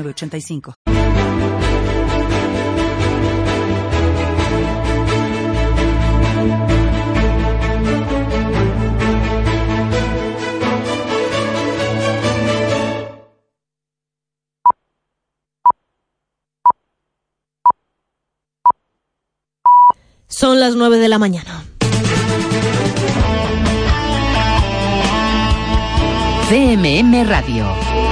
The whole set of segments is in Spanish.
85 Son las 9 de la mañana. CMM Radio.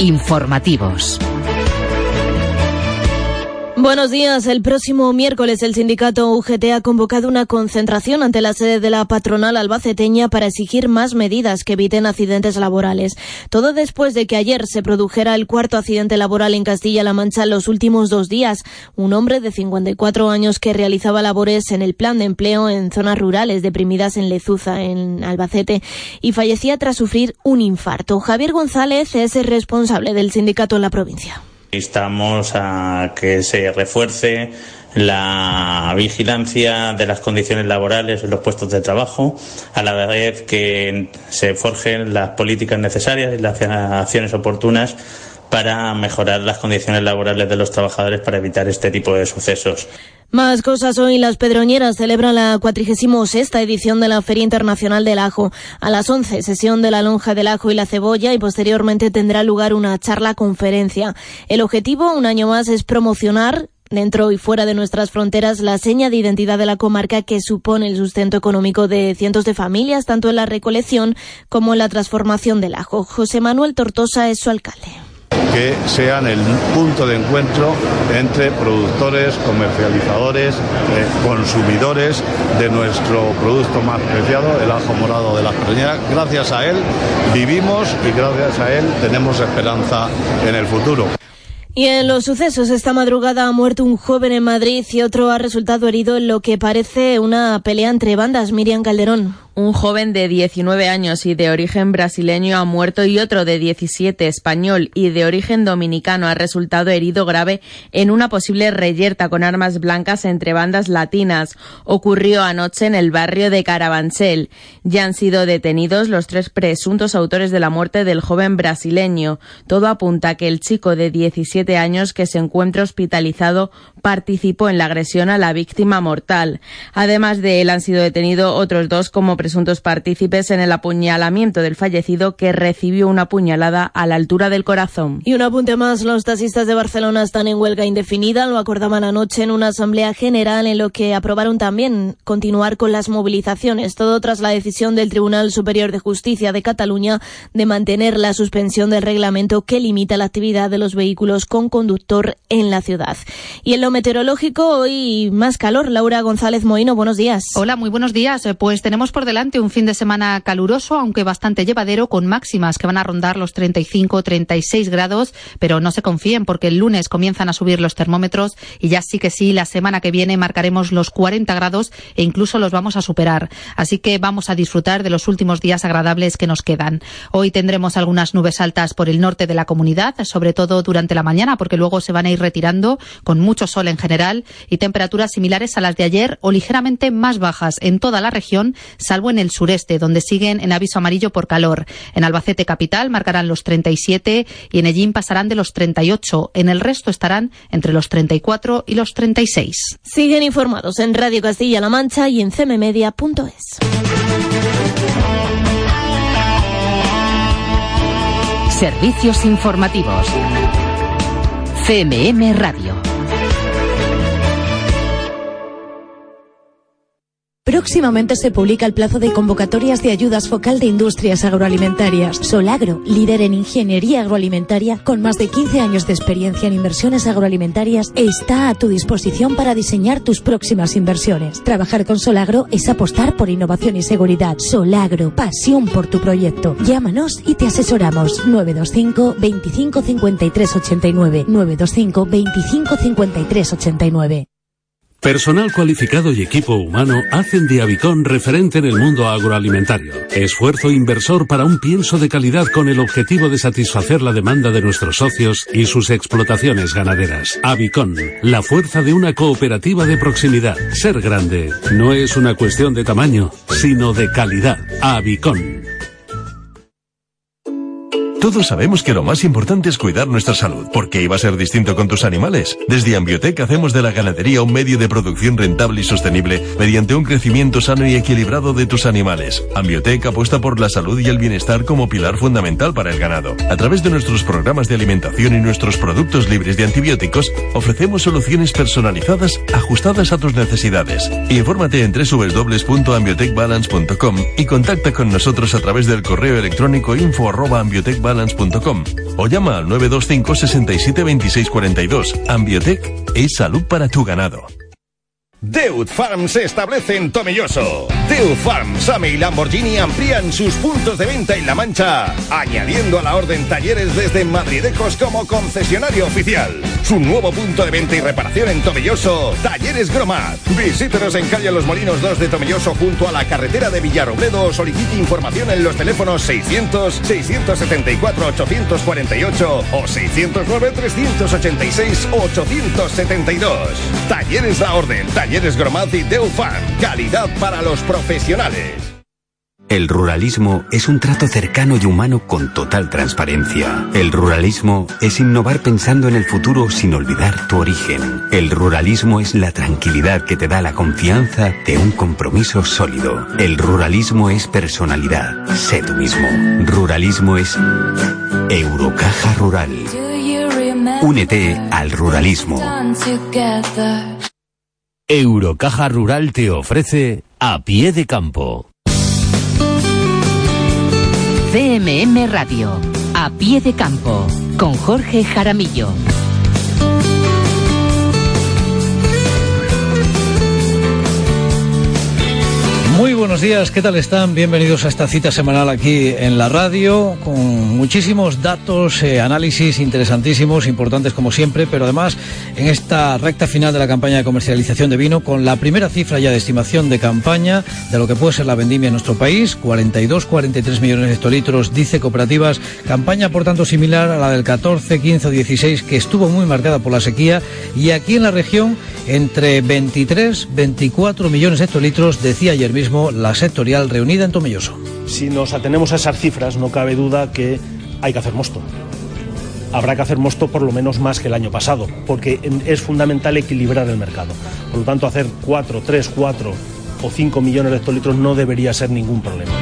Informativos. Buenos días. El próximo miércoles el sindicato UGT ha convocado una concentración ante la sede de la patronal albaceteña para exigir más medidas que eviten accidentes laborales. Todo después de que ayer se produjera el cuarto accidente laboral en Castilla-La Mancha en los últimos dos días. Un hombre de 54 años que realizaba labores en el plan de empleo en zonas rurales deprimidas en Lezuza, en Albacete, y fallecía tras sufrir un infarto. Javier González es el responsable del sindicato en la provincia. Instamos a que se refuerce la vigilancia de las condiciones laborales en los puestos de trabajo, a la vez que se forjen las políticas necesarias y las acciones oportunas para mejorar las condiciones laborales de los trabajadores para evitar este tipo de sucesos. Más cosas hoy. Las Pedroñeras celebran la 46 edición de la Feria Internacional del Ajo. A las 11, sesión de la lonja del ajo y la cebolla y posteriormente tendrá lugar una charla conferencia. El objetivo, un año más, es promocionar dentro y fuera de nuestras fronteras la seña de identidad de la comarca que supone el sustento económico de cientos de familias, tanto en la recolección como en la transformación del ajo. José Manuel Tortosa es su alcalde que sean el punto de encuentro entre productores, comercializadores, eh, consumidores de nuestro producto más preciado, el ajo morado de las preñeras. Gracias a él vivimos y gracias a él tenemos esperanza en el futuro. Y en los sucesos, esta madrugada ha muerto un joven en Madrid y otro ha resultado herido en lo que parece una pelea entre bandas. Miriam Calderón. Un joven de 19 años y de origen brasileño ha muerto y otro de 17 español y de origen dominicano ha resultado herido grave en una posible reyerta con armas blancas entre bandas latinas. Ocurrió anoche en el barrio de Carabanchel. Ya han sido detenidos los tres presuntos autores de la muerte del joven brasileño. Todo apunta a que el chico de 17 años que se encuentra hospitalizado participó en la agresión a la víctima mortal. Además de él han sido detenidos otros dos como presuntos partícipes en el apuñalamiento del fallecido que recibió una puñalada a la altura del corazón. Y un apunte más, los taxistas de Barcelona están en huelga indefinida, lo acordaban anoche en una asamblea general en lo que aprobaron también continuar con las movilizaciones, todo tras la decisión del Tribunal Superior de Justicia de Cataluña de mantener la suspensión del reglamento que limita la actividad de los vehículos con conductor en la ciudad. Y en meteorológico, hoy más calor. Laura González Moino, buenos días. Hola, muy buenos días. Pues tenemos por delante un fin de semana caluroso, aunque bastante llevadero, con máximas que van a rondar los 35-36 grados, pero no se confíen porque el lunes comienzan a subir los termómetros y ya sí que sí, la semana que viene marcaremos los 40 grados e incluso los vamos a superar. Así que vamos a disfrutar de los últimos días agradables que nos quedan. Hoy tendremos algunas nubes altas por el norte de la comunidad, sobre todo durante la mañana, porque luego se van a ir retirando con mucho en general y temperaturas similares a las de ayer o ligeramente más bajas en toda la región, salvo en el sureste, donde siguen en aviso amarillo por calor. En Albacete capital marcarán los 37 y en Ellín pasarán de los 38. En el resto estarán entre los 34 y los 36. Siguen informados en Radio Castilla-La Mancha y en cmmedia.es. Servicios informativos. CMM Radio. Próximamente se publica el plazo de convocatorias de ayudas focal de industrias agroalimentarias. Solagro, líder en ingeniería agroalimentaria con más de 15 años de experiencia en inversiones agroalimentarias, está a tu disposición para diseñar tus próximas inversiones. Trabajar con Solagro es apostar por innovación y seguridad. Solagro, pasión por tu proyecto. Llámanos y te asesoramos. 925 25 53 89 925 25 53 89. Personal cualificado y equipo humano hacen de Avicon referente en el mundo agroalimentario. Esfuerzo inversor para un pienso de calidad con el objetivo de satisfacer la demanda de nuestros socios y sus explotaciones ganaderas. Avicon, la fuerza de una cooperativa de proximidad. Ser grande no es una cuestión de tamaño, sino de calidad. Avicon. Todos sabemos que lo más importante es cuidar nuestra salud. ¿Por qué iba a ser distinto con tus animales? Desde Ambiotec hacemos de la ganadería un medio de producción rentable y sostenible mediante un crecimiento sano y equilibrado de tus animales. Ambiotec apuesta por la salud y el bienestar como pilar fundamental para el ganado. A través de nuestros programas de alimentación y nuestros productos libres de antibióticos, ofrecemos soluciones personalizadas ajustadas a tus necesidades. Infórmate en www.ambiotecbalance.com y contacta con nosotros a través del correo electrónico info@ambiotecbalance balance.com o llama al 925 67 26 42. Ambiotech es salud para tu ganado. Deut Farm se establece en Tomelloso. Deut Farm, Same y Lamborghini amplían sus puntos de venta en La Mancha, añadiendo a la orden talleres desde Madridecos como concesionario oficial. Su nuevo punto de venta y reparación en Tomelloso, Talleres Gromat. Visítenos en calle Los Molinos 2 de Tomelloso junto a la carretera de Villarrobledo o solicite información en los teléfonos 600 674 848 o 609 386 872. Talleres La Orden, Talleres Gromat y Deufan. Calidad para los profesionales. El ruralismo es un trato cercano y humano con total transparencia. El ruralismo es innovar pensando en el futuro sin olvidar tu origen. El ruralismo es la tranquilidad que te da la confianza de un compromiso sólido. El ruralismo es personalidad. Sé tú mismo. Ruralismo es Eurocaja Rural. Únete al ruralismo. Eurocaja Rural te ofrece a pie de campo. CMM Radio, a pie de campo, con Jorge Jaramillo. Muy buenos días, ¿qué tal están? Bienvenidos a esta cita semanal aquí en la radio, con muchísimos datos, eh, análisis interesantísimos, importantes como siempre, pero además en esta recta final de la campaña de comercialización de vino, con la primera cifra ya de estimación de campaña de lo que puede ser la vendimia en nuestro país, 42, 43 millones de hectolitros, dice Cooperativas, campaña por tanto similar a la del 14, 15 o 16, que estuvo muy marcada por la sequía, y aquí en la región entre 23, 24 millones de hectolitros, decía ayer mismo la sectorial reunida en Tomelloso. Si nos atenemos a esas cifras, no cabe duda que hay que hacer mosto. Habrá que hacer mosto por lo menos más que el año pasado, porque es fundamental equilibrar el mercado. Por lo tanto, hacer 4, 3, 4 o 5 millones de hectolitros no debería ser ningún problema.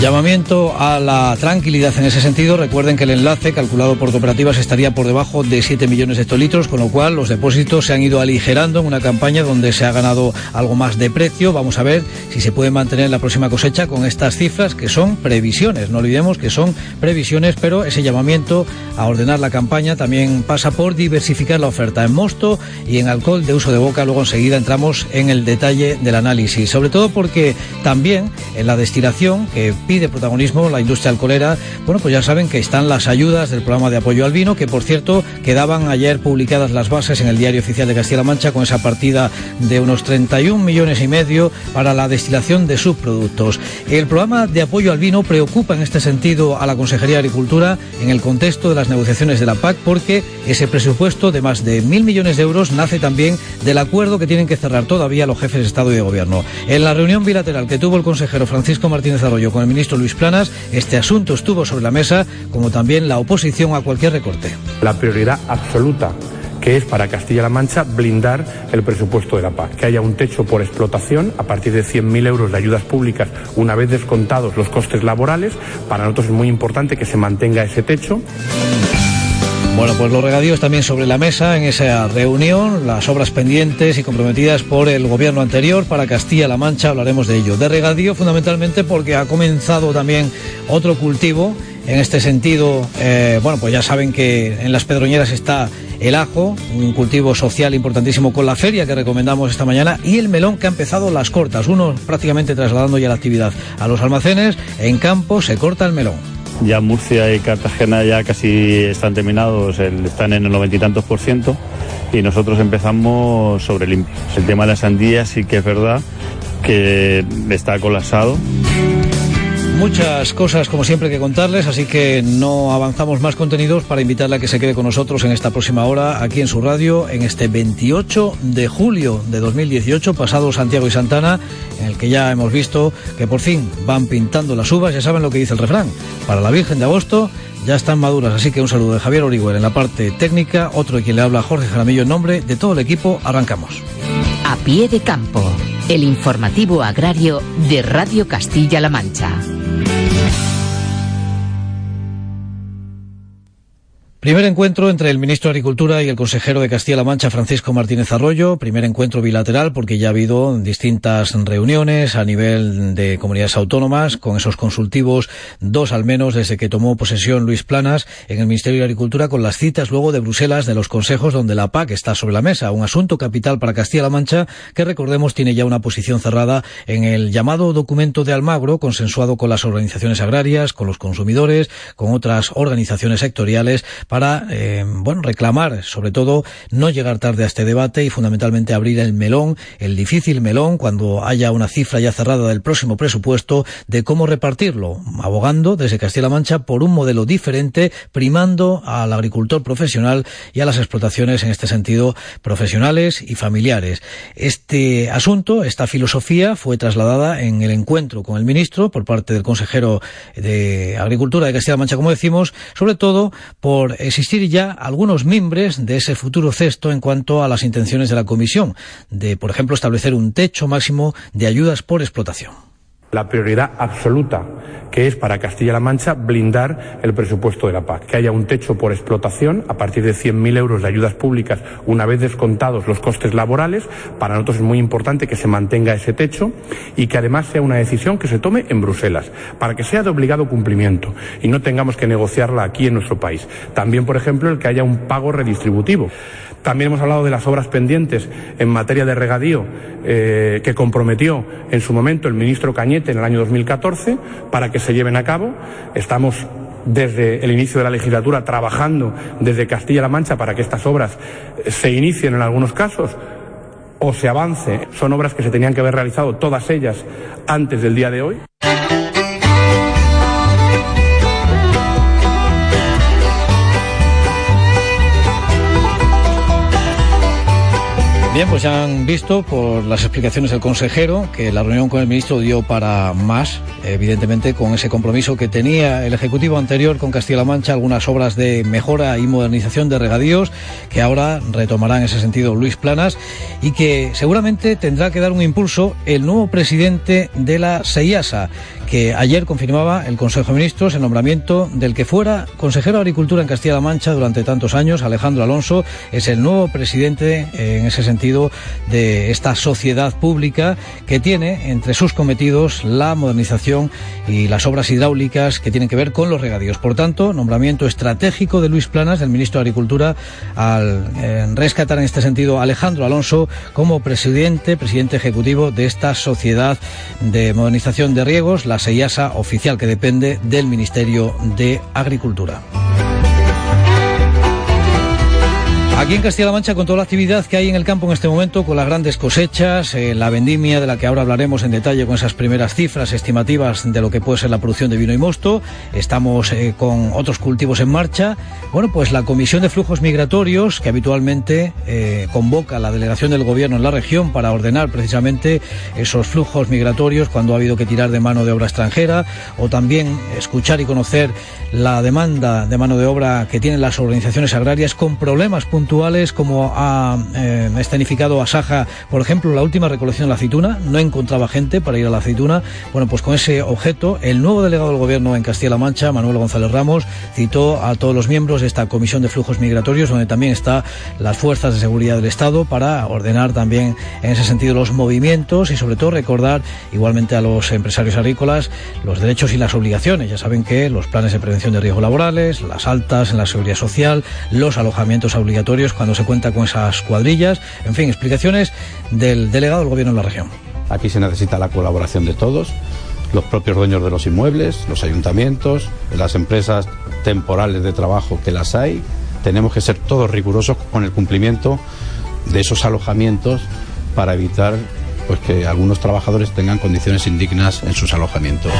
Llamamiento a la tranquilidad en ese sentido. Recuerden que el enlace calculado por cooperativas estaría por debajo de 7 millones de hectolitros, con lo cual los depósitos se han ido aligerando en una campaña donde se ha ganado algo más de precio. Vamos a ver si se puede mantener la próxima cosecha con estas cifras que son previsiones. No olvidemos que son previsiones, pero ese llamamiento a ordenar la campaña también pasa por diversificar la oferta en mosto y en alcohol de uso de boca. Luego enseguida entramos en el detalle del análisis, sobre todo porque también en la destilación que pide protagonismo la industria alcoholera. Bueno, pues ya saben que están las ayudas del programa de apoyo al vino, que por cierto quedaban ayer publicadas las bases en el Diario Oficial de Castilla-La Mancha con esa partida de unos 31 millones y medio para la destilación de subproductos. El programa de apoyo al vino preocupa en este sentido a la Consejería de Agricultura en el contexto de las negociaciones de la PAC porque ese presupuesto de más de mil millones de euros nace también del acuerdo que tienen que cerrar todavía los jefes de Estado y de Gobierno. En la reunión bilateral que tuvo el consejero Francisco Martínez Arroyo con el ministro Luis Planas, este asunto estuvo sobre la mesa, como también la oposición a cualquier recorte. La prioridad absoluta que es para Castilla-La Mancha blindar el presupuesto de la PAC, que haya un techo por explotación a partir de 100.000 euros de ayudas públicas una vez descontados los costes laborales. Para nosotros es muy importante que se mantenga ese techo. Bueno, pues los regadíos también sobre la mesa en esa reunión, las obras pendientes y comprometidas por el gobierno anterior para Castilla-La Mancha, hablaremos de ello. De regadío fundamentalmente porque ha comenzado también otro cultivo. En este sentido, eh, bueno, pues ya saben que en las pedroñeras está el ajo, un cultivo social importantísimo con la feria que recomendamos esta mañana, y el melón que ha empezado las cortas, uno prácticamente trasladando ya la actividad a los almacenes, en campo se corta el melón. Ya Murcia y Cartagena ya casi están terminados, están en el noventa y tantos por ciento y nosotros empezamos sobre el, el tema de las sandías sí que es verdad que está colapsado. Muchas cosas, como siempre, que contarles, así que no avanzamos más contenidos para invitarle a que se quede con nosotros en esta próxima hora, aquí en su radio, en este 28 de julio de 2018, pasado Santiago y Santana, en el que ya hemos visto que por fin van pintando las uvas, ya saben lo que dice el refrán, para la Virgen de Agosto ya están maduras, así que un saludo de Javier Orihuel en la parte técnica, otro de quien le habla Jorge Jaramillo en nombre de todo el equipo, arrancamos. A pie de campo, el informativo agrario de Radio Castilla-La Mancha. Primer encuentro entre el ministro de Agricultura y el consejero de Castilla-La Mancha, Francisco Martínez Arroyo. Primer encuentro bilateral porque ya ha habido distintas reuniones a nivel de comunidades autónomas con esos consultivos, dos al menos desde que tomó posesión Luis Planas en el Ministerio de Agricultura con las citas luego de Bruselas de los consejos donde la PAC está sobre la mesa. Un asunto capital para Castilla-La Mancha que recordemos tiene ya una posición cerrada en el llamado documento de Almagro consensuado con las organizaciones agrarias, con los consumidores, con otras organizaciones sectoriales para eh, bueno reclamar sobre todo no llegar tarde a este debate y fundamentalmente abrir el melón, el difícil melón cuando haya una cifra ya cerrada del próximo presupuesto de cómo repartirlo, abogando desde Castilla-La Mancha por un modelo diferente, primando al agricultor profesional y a las explotaciones en este sentido profesionales y familiares. Este asunto, esta filosofía fue trasladada en el encuentro con el ministro por parte del consejero de Agricultura de Castilla-La Mancha, como decimos, sobre todo por existir ya algunos mimbres de ese futuro cesto en cuanto a las intenciones de la Comisión, de, por ejemplo, establecer un techo máximo de ayudas por explotación la prioridad absoluta que es para Castilla-La Mancha blindar el presupuesto de la PAC, que haya un techo por explotación a partir de 100.000 euros de ayudas públicas una vez descontados los costes laborales. Para nosotros es muy importante que se mantenga ese techo y que además sea una decisión que se tome en Bruselas, para que sea de obligado cumplimiento y no tengamos que negociarla aquí en nuestro país. También, por ejemplo, el que haya un pago redistributivo. También hemos hablado de las obras pendientes en materia de regadío eh, que comprometió en su momento el ministro Cañete en el año 2014 para que se lleven a cabo. Estamos desde el inicio de la legislatura trabajando desde Castilla-La Mancha para que estas obras se inicien en algunos casos o se avance. Son obras que se tenían que haber realizado todas ellas antes del día de hoy. Bien, pues ya han visto por las explicaciones del consejero que la reunión con el ministro dio para más, evidentemente con ese compromiso que tenía el Ejecutivo anterior con Castilla-La Mancha, algunas obras de mejora y modernización de regadíos que ahora retomará en ese sentido Luis Planas y que seguramente tendrá que dar un impulso el nuevo presidente de la SEIASA, que ayer confirmaba el Consejo de Ministros el nombramiento del que fuera consejero de Agricultura en Castilla-La Mancha durante tantos años, Alejandro Alonso, es el nuevo presidente en ese sentido de esta sociedad pública que tiene entre sus cometidos la modernización y las obras hidráulicas que tienen que ver con los regadíos. Por tanto, nombramiento estratégico de Luis Planas, del ministro de Agricultura, al eh, rescatar en este sentido a Alejandro Alonso como presidente, presidente ejecutivo de esta sociedad de modernización de riegos, la SEIASA oficial que depende del Ministerio de Agricultura. Aquí en Castilla-La Mancha, con toda la actividad que hay en el campo en este momento, con las grandes cosechas, eh, la vendimia de la que ahora hablaremos en detalle con esas primeras cifras estimativas de lo que puede ser la producción de vino y mosto, estamos eh, con otros cultivos en marcha. Bueno, pues la Comisión de Flujos Migratorios, que habitualmente eh, convoca la delegación del Gobierno en la región para ordenar precisamente esos flujos migratorios cuando ha habido que tirar de mano de obra extranjera, o también escuchar y conocer la demanda de mano de obra que tienen las organizaciones agrarias con problemas puntuales como ha eh, escenificado Asaja, por ejemplo, la última recolección de la aceituna, no encontraba gente para ir a la aceituna. Bueno, pues con ese objeto, el nuevo delegado del Gobierno en Castilla-La Mancha, Manuel González Ramos, citó a todos los miembros de esta Comisión de Flujos Migratorios, donde también está las fuerzas de seguridad del Estado, para ordenar también en ese sentido los movimientos y sobre todo recordar igualmente a los empresarios agrícolas los derechos y las obligaciones. Ya saben que los planes de prevención de riesgos laborales, las altas en la seguridad social, los alojamientos obligatorios cuando se cuenta con esas cuadrillas, en fin, explicaciones del delegado del Gobierno en la región. Aquí se necesita la colaboración de todos, los propios dueños de los inmuebles, los ayuntamientos, las empresas temporales de trabajo que las hay. Tenemos que ser todos rigurosos con el cumplimiento de esos alojamientos para evitar pues que algunos trabajadores tengan condiciones indignas en sus alojamientos.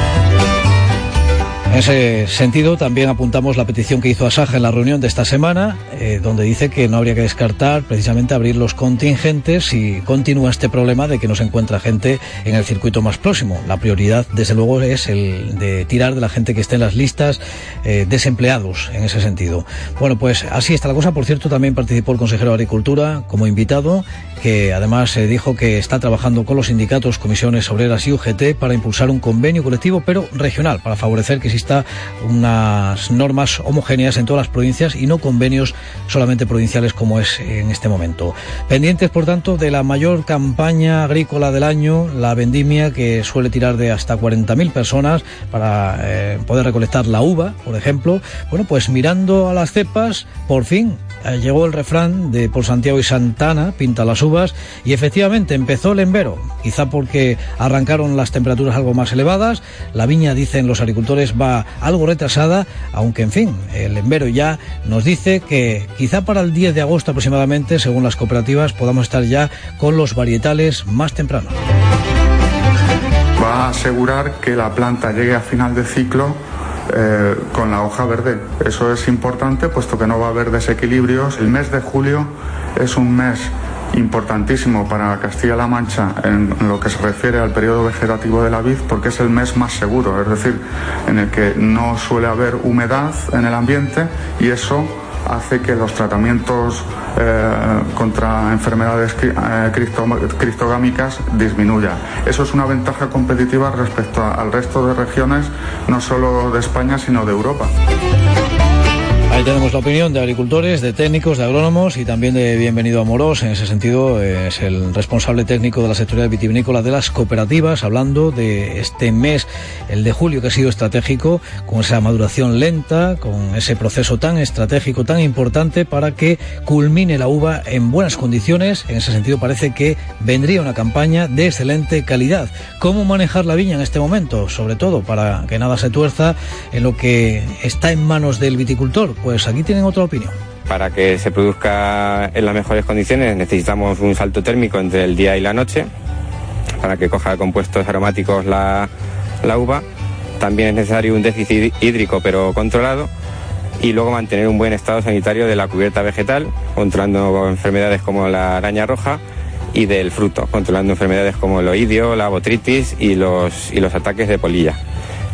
En ese sentido, también apuntamos la petición que hizo Asaja en la reunión de esta semana, eh, donde dice que no habría que descartar precisamente abrir los contingentes si continúa este problema de que no se encuentra gente en el circuito más próximo. La prioridad, desde luego, es el de tirar de la gente que esté en las listas eh, desempleados en ese sentido. Bueno, pues así está la cosa. Por cierto, también participó el consejero de Agricultura como invitado, que además se dijo que está trabajando con los sindicatos, comisiones obreras y UGT para impulsar un convenio colectivo, pero regional, para favorecer que exista unas normas homogéneas en todas las provincias y no convenios solamente provinciales como es en este momento. Pendientes, por tanto, de la mayor campaña agrícola del año, la vendimia, que suele tirar de hasta 40.000 personas para eh, poder recolectar la uva, por ejemplo. Bueno, pues mirando a las cepas, por fin llegó el refrán de por Santiago y Santana, pinta las uvas, y efectivamente empezó el embero, quizá porque arrancaron las temperaturas algo más elevadas, la viña, dicen los agricultores, va algo retrasada, aunque en fin, el embero ya nos dice que quizá para el 10 de agosto aproximadamente, según las cooperativas, podamos estar ya con los varietales más tempranos. Va a asegurar que la planta llegue a final de ciclo eh, con la hoja verde. Eso es importante puesto que no va a haber desequilibrios. El mes de julio es un mes importantísimo para Castilla-La Mancha en, lo que se refiere al periodo vegetativo de la vid porque es el mes más seguro, es decir, en el que no suele haber humedad en el ambiente y eso hace que los tratamientos eh, contra enfermedades eh, cristogámicas disminuya. Eso es una ventaja competitiva respecto al resto de regiones, no solo de España, sino de Europa. Ahí tenemos la opinión de agricultores, de técnicos, de agrónomos y también de Bienvenido Amorós. En ese sentido, es el responsable técnico de la sectorial vitivinícola de las cooperativas, hablando de este mes, el de julio, que ha sido estratégico, con esa maduración lenta, con ese proceso tan estratégico, tan importante para que culmine la uva en buenas condiciones. En ese sentido, parece que vendría una campaña de excelente calidad. ¿Cómo manejar la viña en este momento? Sobre todo para que nada se tuerza en lo que está en manos del viticultor pues aquí tienen otra opinión. Para que se produzca en las mejores condiciones necesitamos un salto térmico entre el día y la noche, para que coja compuestos aromáticos la, uva. También es necesario un déficit hídrico pero controlado y luego mantener un buen estado sanitario de la cubierta vegetal, controlando enfermedades como la araña roja y del fruto, controlando enfermedades como el oidio, la botritis y los, y los ataques de polilla.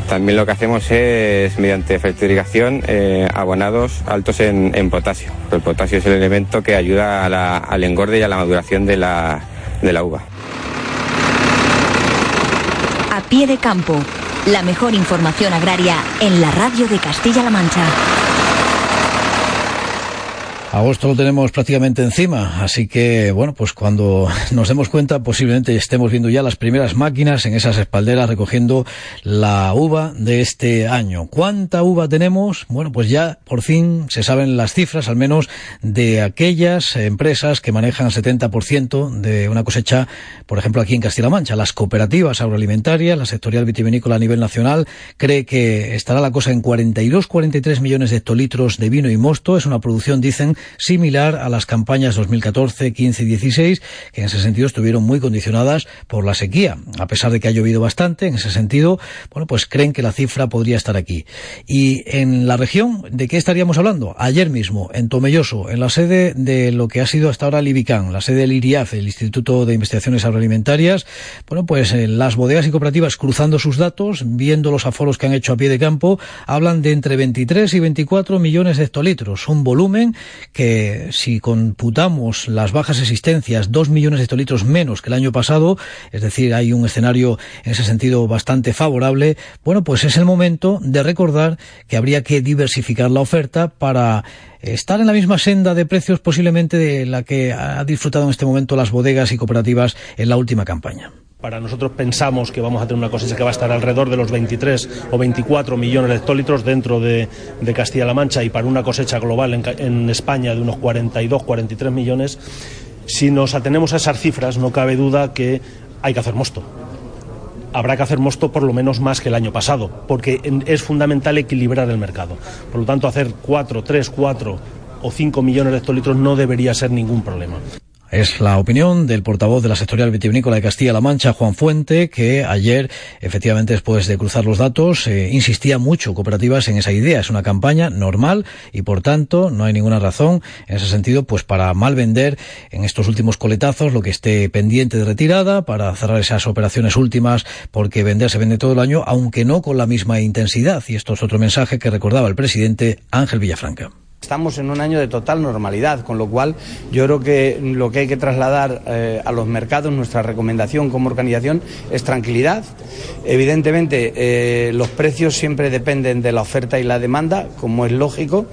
También lo que hacemos es, mediante fertilización, eh, abonados altos en, potasio. El potasio es el elemento que ayuda al engorde y a la maduración de la, de la uva. A pie de campo, la mejor información agraria en la radio de Castilla-La Mancha. Agosto lo tenemos prácticamente encima, así que bueno, pues cuando nos demos cuenta posiblemente estemos viendo ya las primeras máquinas en esas espalderas recogiendo la uva de este año. ¿Cuánta uva tenemos? Bueno, pues ya por fin se saben las cifras, al menos de aquellas empresas que manejan el 70% de una cosecha, por ejemplo aquí en Castilla-La Mancha. Las cooperativas agroalimentarias, la sectorial vitivinícola a nivel nacional, cree que estará la cosa en 42-43 millones de hectolitros de vino y mosto. Es una producción, dicen, similar a las campañas 2014, 15 y 16, que en ese sentido estuvieron muy condicionadas por la sequía. A pesar de que ha llovido bastante, en ese sentido, bueno, pues creen que la cifra podría estar aquí. Y en la región, ¿de qué estaríamos hablando? Ayer mismo, en Tomelloso, en la sede de lo que ha sido hasta ahora el la sede del IRIAF, el Instituto de Investigaciones Agroalimentarias, bueno, pues eh, las bodegas y cooperativas cruzando sus datos, viendo los aforos que han hecho a pie de campo, hablan de entre 23 y 24 millones de hectolitros, un volumen que si computamos las bajas existencias, dos millones de hectolitros menos que el año pasado, es decir, hay un escenario en ese sentido bastante favorable, bueno, pues es el momento de recordar que habría que diversificar la oferta para estar en la misma senda de precios posiblemente de la que ha disfrutado en este momento las bodegas y cooperativas en la última campaña. Para nosotros pensamos que vamos a tener una cosecha que va a estar alrededor de los 23 o 24 millones de hectolitros dentro de, Castilla-La Mancha y para una cosecha global en, España de unos 42, 43 millones. Si nos atenemos a esas cifras, no cabe duda que hay que hacer mosto habrá que hacer mosto por lo menos más que el año pasado, porque es fundamental equilibrar el mercado. Por lo tanto, hacer 4, 3, 4 o 5 millones de hectolitros no debería ser ningún problema. Es la opinión del portavoz de la sectorial vitivinícola de Castilla-La Mancha, Juan Fuente, que ayer, efectivamente, después de cruzar los datos, eh, insistía mucho cooperativas en esa idea. Es una campaña normal y, por tanto, no hay ninguna razón en ese sentido, pues para mal vender en estos últimos coletazos lo que esté pendiente de retirada, para cerrar esas operaciones últimas, porque vender se vende todo el año, aunque no con la misma intensidad. Y esto es otro mensaje que recordaba el presidente Ángel Villafranca. Estamos en un año de total normalidad, con lo cual yo creo que lo que hay que trasladar eh, a los mercados, nuestra recomendación como organización, es tranquilidad. Evidentemente, eh, los precios siempre dependen de la oferta y la demanda, como es lógico,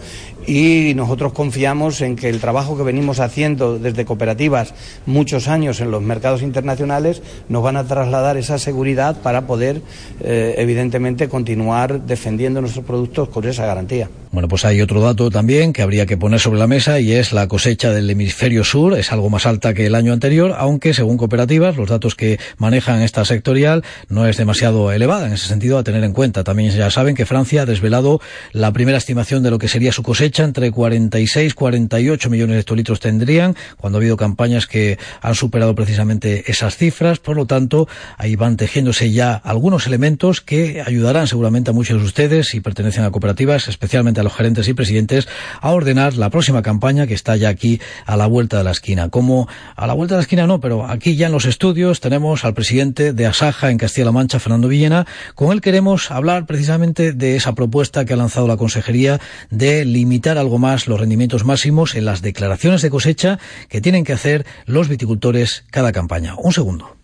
y nosotros confiamos en que el trabajo que venimos haciendo desde cooperativas muchos años en los mercados internacionales nos van a trasladar esa seguridad para poder, eh, evidentemente, continuar defendiendo nuestros productos con esa garantía. Bueno, pues hay otro dato también que habría que poner sobre la mesa y es la cosecha del hemisferio sur. Es algo más alta que el año anterior, aunque según cooperativas, los datos que manejan esta sectorial no es demasiado elevada en ese sentido a tener en cuenta. También ya saben que Francia ha desvelado la primera estimación de lo que sería su cosecha entre 46 y 48 millones de hectolitros tendrían, cuando ha habido campañas que han superado precisamente esas cifras. Por lo tanto, ahí van tejiéndose ya algunos elementos que ayudarán seguramente a muchos de ustedes, si pertenecen a cooperativas, especialmente a los gerentes y presidentes, a ordenar la próxima campaña que está ya aquí a la vuelta de la esquina. Como a la vuelta de la esquina no, pero aquí ya en los estudios tenemos al presidente de Asaja en Castilla-La Mancha, Fernando Villena. Con él queremos hablar precisamente de esa propuesta que ha lanzado la Consejería de limitar algo más los rendimientos máximos en las declaraciones de cosecha que tienen que hacer los viticultores cada campaña. Un segundo.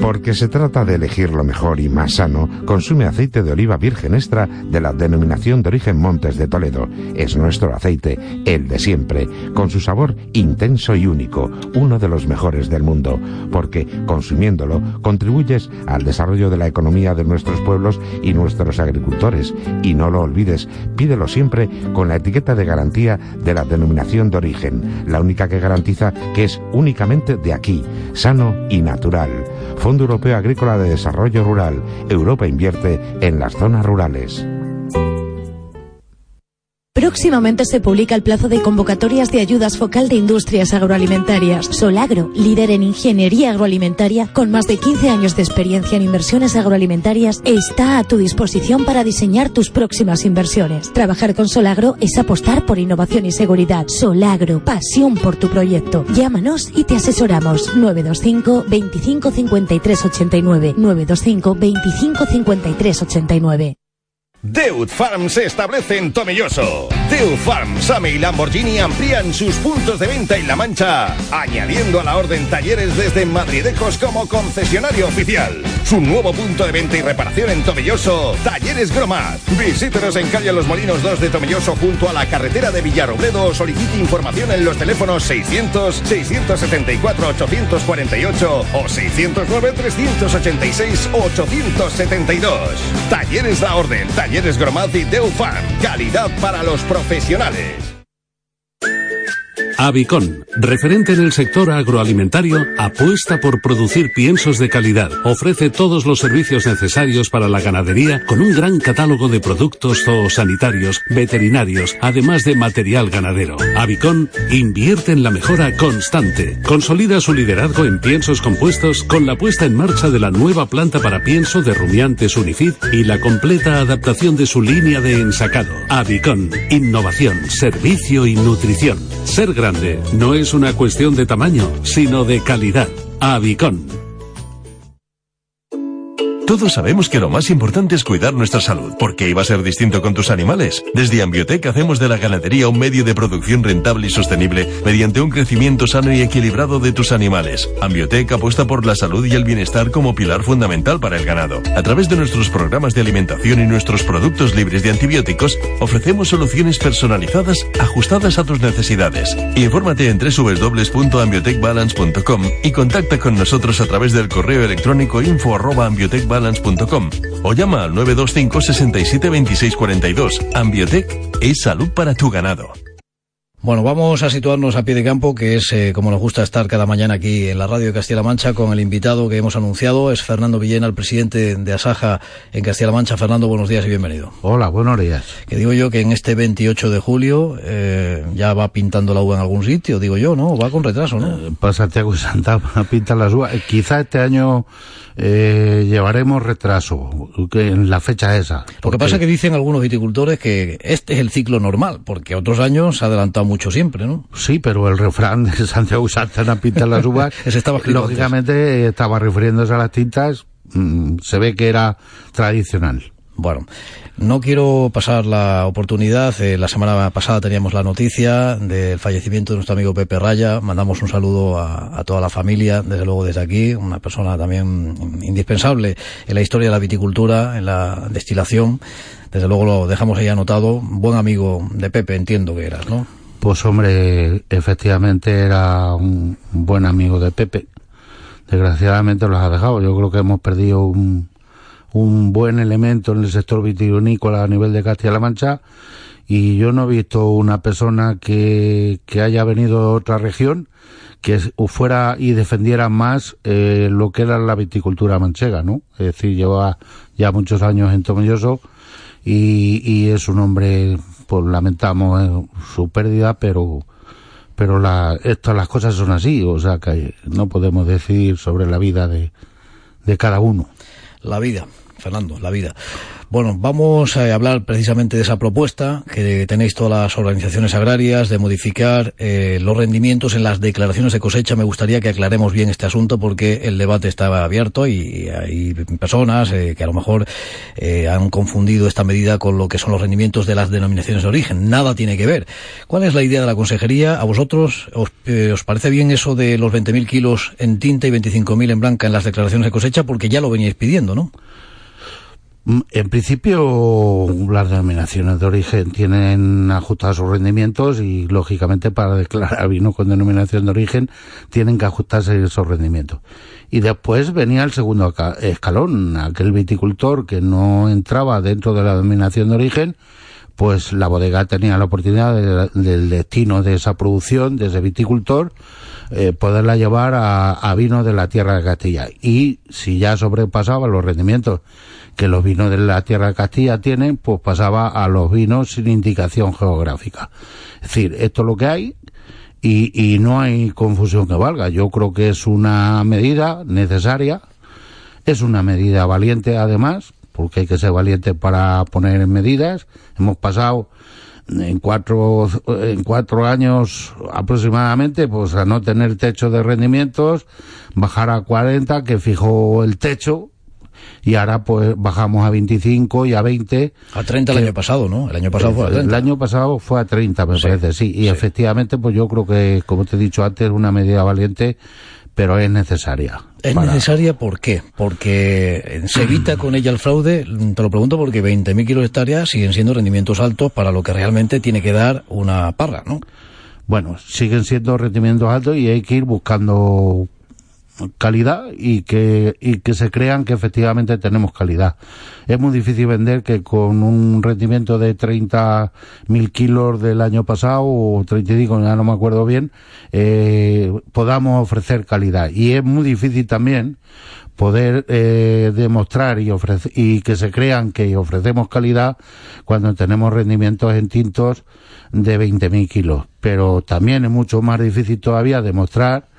Porque se trata de elegir lo mejor y más sano, consume aceite de oliva virgen extra de la denominación de origen Montes de Toledo. Es nuestro aceite, el de siempre, con su sabor intenso y único, uno de los mejores del mundo, porque consumiéndolo contribuyes al desarrollo de la economía de nuestros pueblos y nuestros agricultores. Y no lo olvides, pídelo siempre con la etiqueta de garantía de la denominación de origen, la única que garantiza que es únicamente de aquí, sano y natural. Fondo Europeo Agrícola de Desarrollo Rural. Europa invierte en las zonas rurales. Próximamente se publica el plazo de convocatorias de ayudas focal de industrias agroalimentarias. Solagro, líder en ingeniería agroalimentaria, con más de 15 años de experiencia en inversiones agroalimentarias, está a tu disposición para diseñar tus próximas inversiones. Trabajar con Solagro es apostar por innovación y seguridad. Solagro, pasión por tu proyecto. Llámanos y te asesoramos. 925 25 53 89 925 25 53 89 Deut Farm se establece en Tomelloso. Deut Farm, Same y Lamborghini amplían sus puntos de venta en La Mancha, añadiendo a la orden talleres desde Madridecos como concesionario oficial. Su nuevo punto de venta y reparación en Tomelloso, Talleres Gromat. Visítenos en calle Los Molinos 2 de Tomelloso junto a la carretera de Villarrobledo o solicite información en los teléfonos 600 674 848 o 609 386 872. Talleres La Orden, Talleres Gromaz y Deufan. Calidad para los profesionales profesionales. Avicon, referente en el sector agroalimentario, apuesta por producir piensos de calidad. Ofrece todos los servicios necesarios para la ganadería con un gran catálogo de productos zoosanitarios, veterinarios, además de material ganadero. Avicon invierte en la mejora constante. Consolida su liderazgo en piensos compuestos con la puesta en marcha de la nueva planta para pienso de rumiantes Unifid y la completa adaptación de su línea de ensacado. Avicon, innovación, servicio y nutrición. Ser no es una cuestión de tamaño, sino de calidad. Avicon Todos sabemos que lo más importante es cuidar nuestra salud. ¿Por qué iba a ser distinto con tus animales? Desde Ambiotec hacemos de la ganadería un medio de producción rentable y sostenible mediante un crecimiento sano y equilibrado de tus animales. Ambiotec apuesta por la salud y el bienestar como pilar fundamental para el ganado. A través de nuestros programas de alimentación y nuestros productos libres de antibióticos, ofrecemos soluciones personalizadas ajustadas a tus necesidades. Infórmate en www.ambiotecbalance.com y contacta con nosotros a través del correo electrónico info@ambiotecbalance balance.com o llama al 925 67 26 42. Ambiotech es salud para tu ganado. Bueno, vamos a situarnos a pie de campo, que es eh, como nos gusta estar cada mañana aquí en la radio de Castilla-La Mancha con el invitado que hemos anunciado, es Fernando Villena, el presidente de Asaja en Castilla-La Mancha. Fernando, buenos días y bienvenido. Hola, buenos días. Que digo yo que en este 28 de julio eh, ya va pintando la uva en algún sitio, digo yo, ¿no? Va con retraso, ¿no? Eh, para Santiago y Santa pinta las uvas. Quizá este año llevaremos retraso que en la fecha esa. Lo que pasa es que dicen algunos viticultores que este es el ciclo normal, porque otros años se ha adelantado mucho siempre, ¿no? Sí, pero el refrán de Santiago Santana pinta las uvas, estaba lógicamente estaba refiriéndose a las tintas, mm, se ve que era tradicional. Bueno, no quiero pasar la oportunidad. Eh, la semana pasada teníamos la noticia del fallecimiento de nuestro amigo Pepe Raya. Mandamos un saludo a, toda la familia, desde luego desde aquí, una persona también indispensable en la historia de la viticultura, en la destilación. Desde luego lo dejamos ahí anotado. Buen amigo de Pepe, entiendo que eras, ¿no? Pues hombre, efectivamente era un buen amigo de Pepe. Desgraciadamente los ha dejado. Yo creo que hemos perdido un un buen elemento en el sector vitivinícola a nivel de Castilla-La Mancha y yo no he visto una persona que, que haya venido de otra región que fuera y defendiera más eh, lo que era la viticultura manchega, ¿no? Es decir, lleva ya muchos años en Tomelloso y, y es un hombre, pues lamentamos eh, su pérdida, pero pero la, estas las cosas son así, o sea que no podemos decidir sobre la vida de, de cada uno. La vida. Fernando, la vida. Bueno, vamos a hablar precisamente de esa propuesta que tenéis todas las organizaciones agrarias de modificar eh, los rendimientos en las declaraciones de cosecha. Me gustaría que aclaremos bien este asunto porque el debate estaba abierto y hay personas eh, que a lo mejor eh, han confundido esta medida con lo que son los rendimientos de las denominaciones de origen. Nada tiene que ver. ¿Cuál es la idea de la consejería? ¿A vosotros os, os parece bien eso de los 20.000 kilos en tinta y 25.000 en blanca en las declaraciones de cosecha? Porque ya lo veníais pidiendo, ¿no? Mm, en principio, las denominaciones de origen tienen ajustados sus rendimientos y, lógicamente, para declarar vino con denominación de origen tienen que ajustarse esos rendimientos. Y después venía el segundo escalón, aquel viticultor que no entraba dentro de la denominación de origen, pues la bodega tenía la oportunidad del destino de esa producción, de ese viticultor, eh, poderla llevar a, a vino de la tierra de Castilla. Y si ya sobrepasaba los rendimientos que los vinos de la tierra de Castilla tienen, pues pasaba a los vinos sin indicación geográfica. Es decir, esto es lo que hay y, y no hay confusión que valga. Yo creo que es una medida necesaria, es una medida valiente además, porque hay que ser valiente para poner medidas. Hemos pasado en cuatro, en cuatro años aproximadamente, pues a no tener techo de rendimientos, bajar a 40, que fijó el techo, y ahora pues bajamos a 25 y a 20. A 30 el año pasado, ¿no? El año pasado fue a 30. El año pasado fue a 30, me parece, sí. Y efectivamente, pues yo creo que, como te he dicho antes, es una medida valiente, pero es necesaria. ¿Es necesaria por qué? Porque se evita con ella el fraude, te lo pregunto porque 20.000 kilos hectáreas siguen siendo rendimientos altos para lo que realmente tiene que dar una parra, ¿no? Bueno, siguen siendo rendimientos altos y hay que ir buscando calidad y que, y que se crean que efectivamente tenemos calidad. Es muy difícil vender que con un rendimiento de 30.000 kilos del año pasado o 35, ya no me acuerdo bien, eh, podamos ofrecer calidad. Y es muy difícil también poder eh, demostrar y, ofrecer, y que se crean que ofrecemos calidad cuando tenemos rendimientos en tintos de 20.000 kilos. Pero también es mucho más difícil todavía demostrar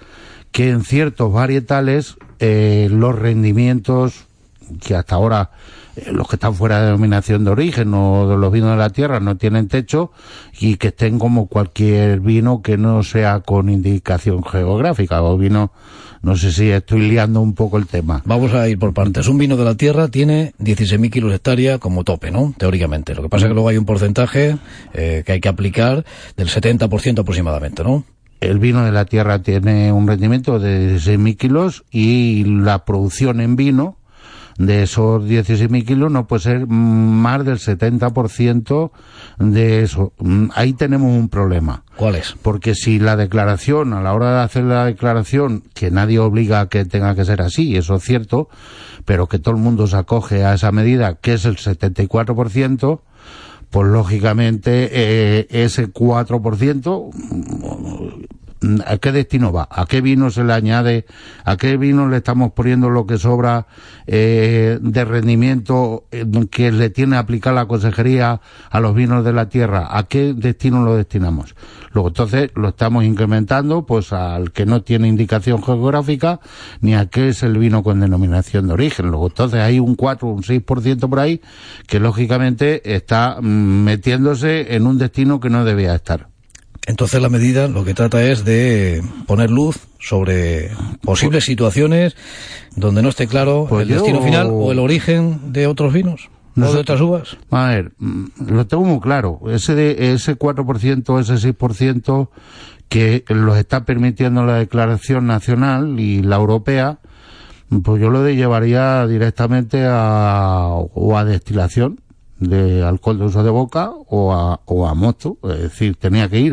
que en ciertos varietales eh, los rendimientos que hasta ahora eh, los que están fuera de denominación de origen o de los vinos de la tierra no tienen techo y que estén como cualquier vino que no sea con indicación geográfica o vino no sé si estoy liando un poco el tema. Vamos a ir por partes. Un vino de la tierra tiene 16.000 kilos de hectárea como tope, ¿no? Teóricamente. Lo que pasa es que luego hay un porcentaje eh, que hay que aplicar del 70% aproximadamente, ¿no? El vino de la tierra tiene un rendimiento de 16.000 kilos y la producción en vino de esos 16.000 kilos no puede ser más del 70% de eso. Mm, ahí tenemos un problema. ¿Cuál es? Porque si la declaración, a la hora de hacer la declaración, que nadie obliga a que tenga que ser así, eso es cierto, pero que todo el mundo se acoge a esa medida, que es el 74%, pues lógicamente eh, ese 4% ¿A qué destino va? ¿A qué vino se le añade? ¿A qué vino le estamos poniendo lo que sobra eh, de rendimiento eh, que le tiene a aplicar la consejería a los vinos de la tierra? ¿A qué destino lo destinamos? Luego entonces lo estamos incrementando pues al que no tiene indicación geográfica ni a qué es el vino con denominación de origen. Luego entonces hay un 4 o un 6% por ahí que lógicamente está mm, metiéndose en un destino que no debía estar. Entonces la medida lo que trata es de poner luz sobre posibles situaciones donde no esté claro Pues el yo- destino final o el origen de otros vinos o de otras uvas. A ver, mm, lo tengo muy claro. Ese de, ese 4%, ese 6% que los está permitiendo la declaración nacional y la europea, pues yo lo de llevaría directamente a, o a destilación de alcohol de uso de boca o a, o a mosto, es decir, tenía que ir.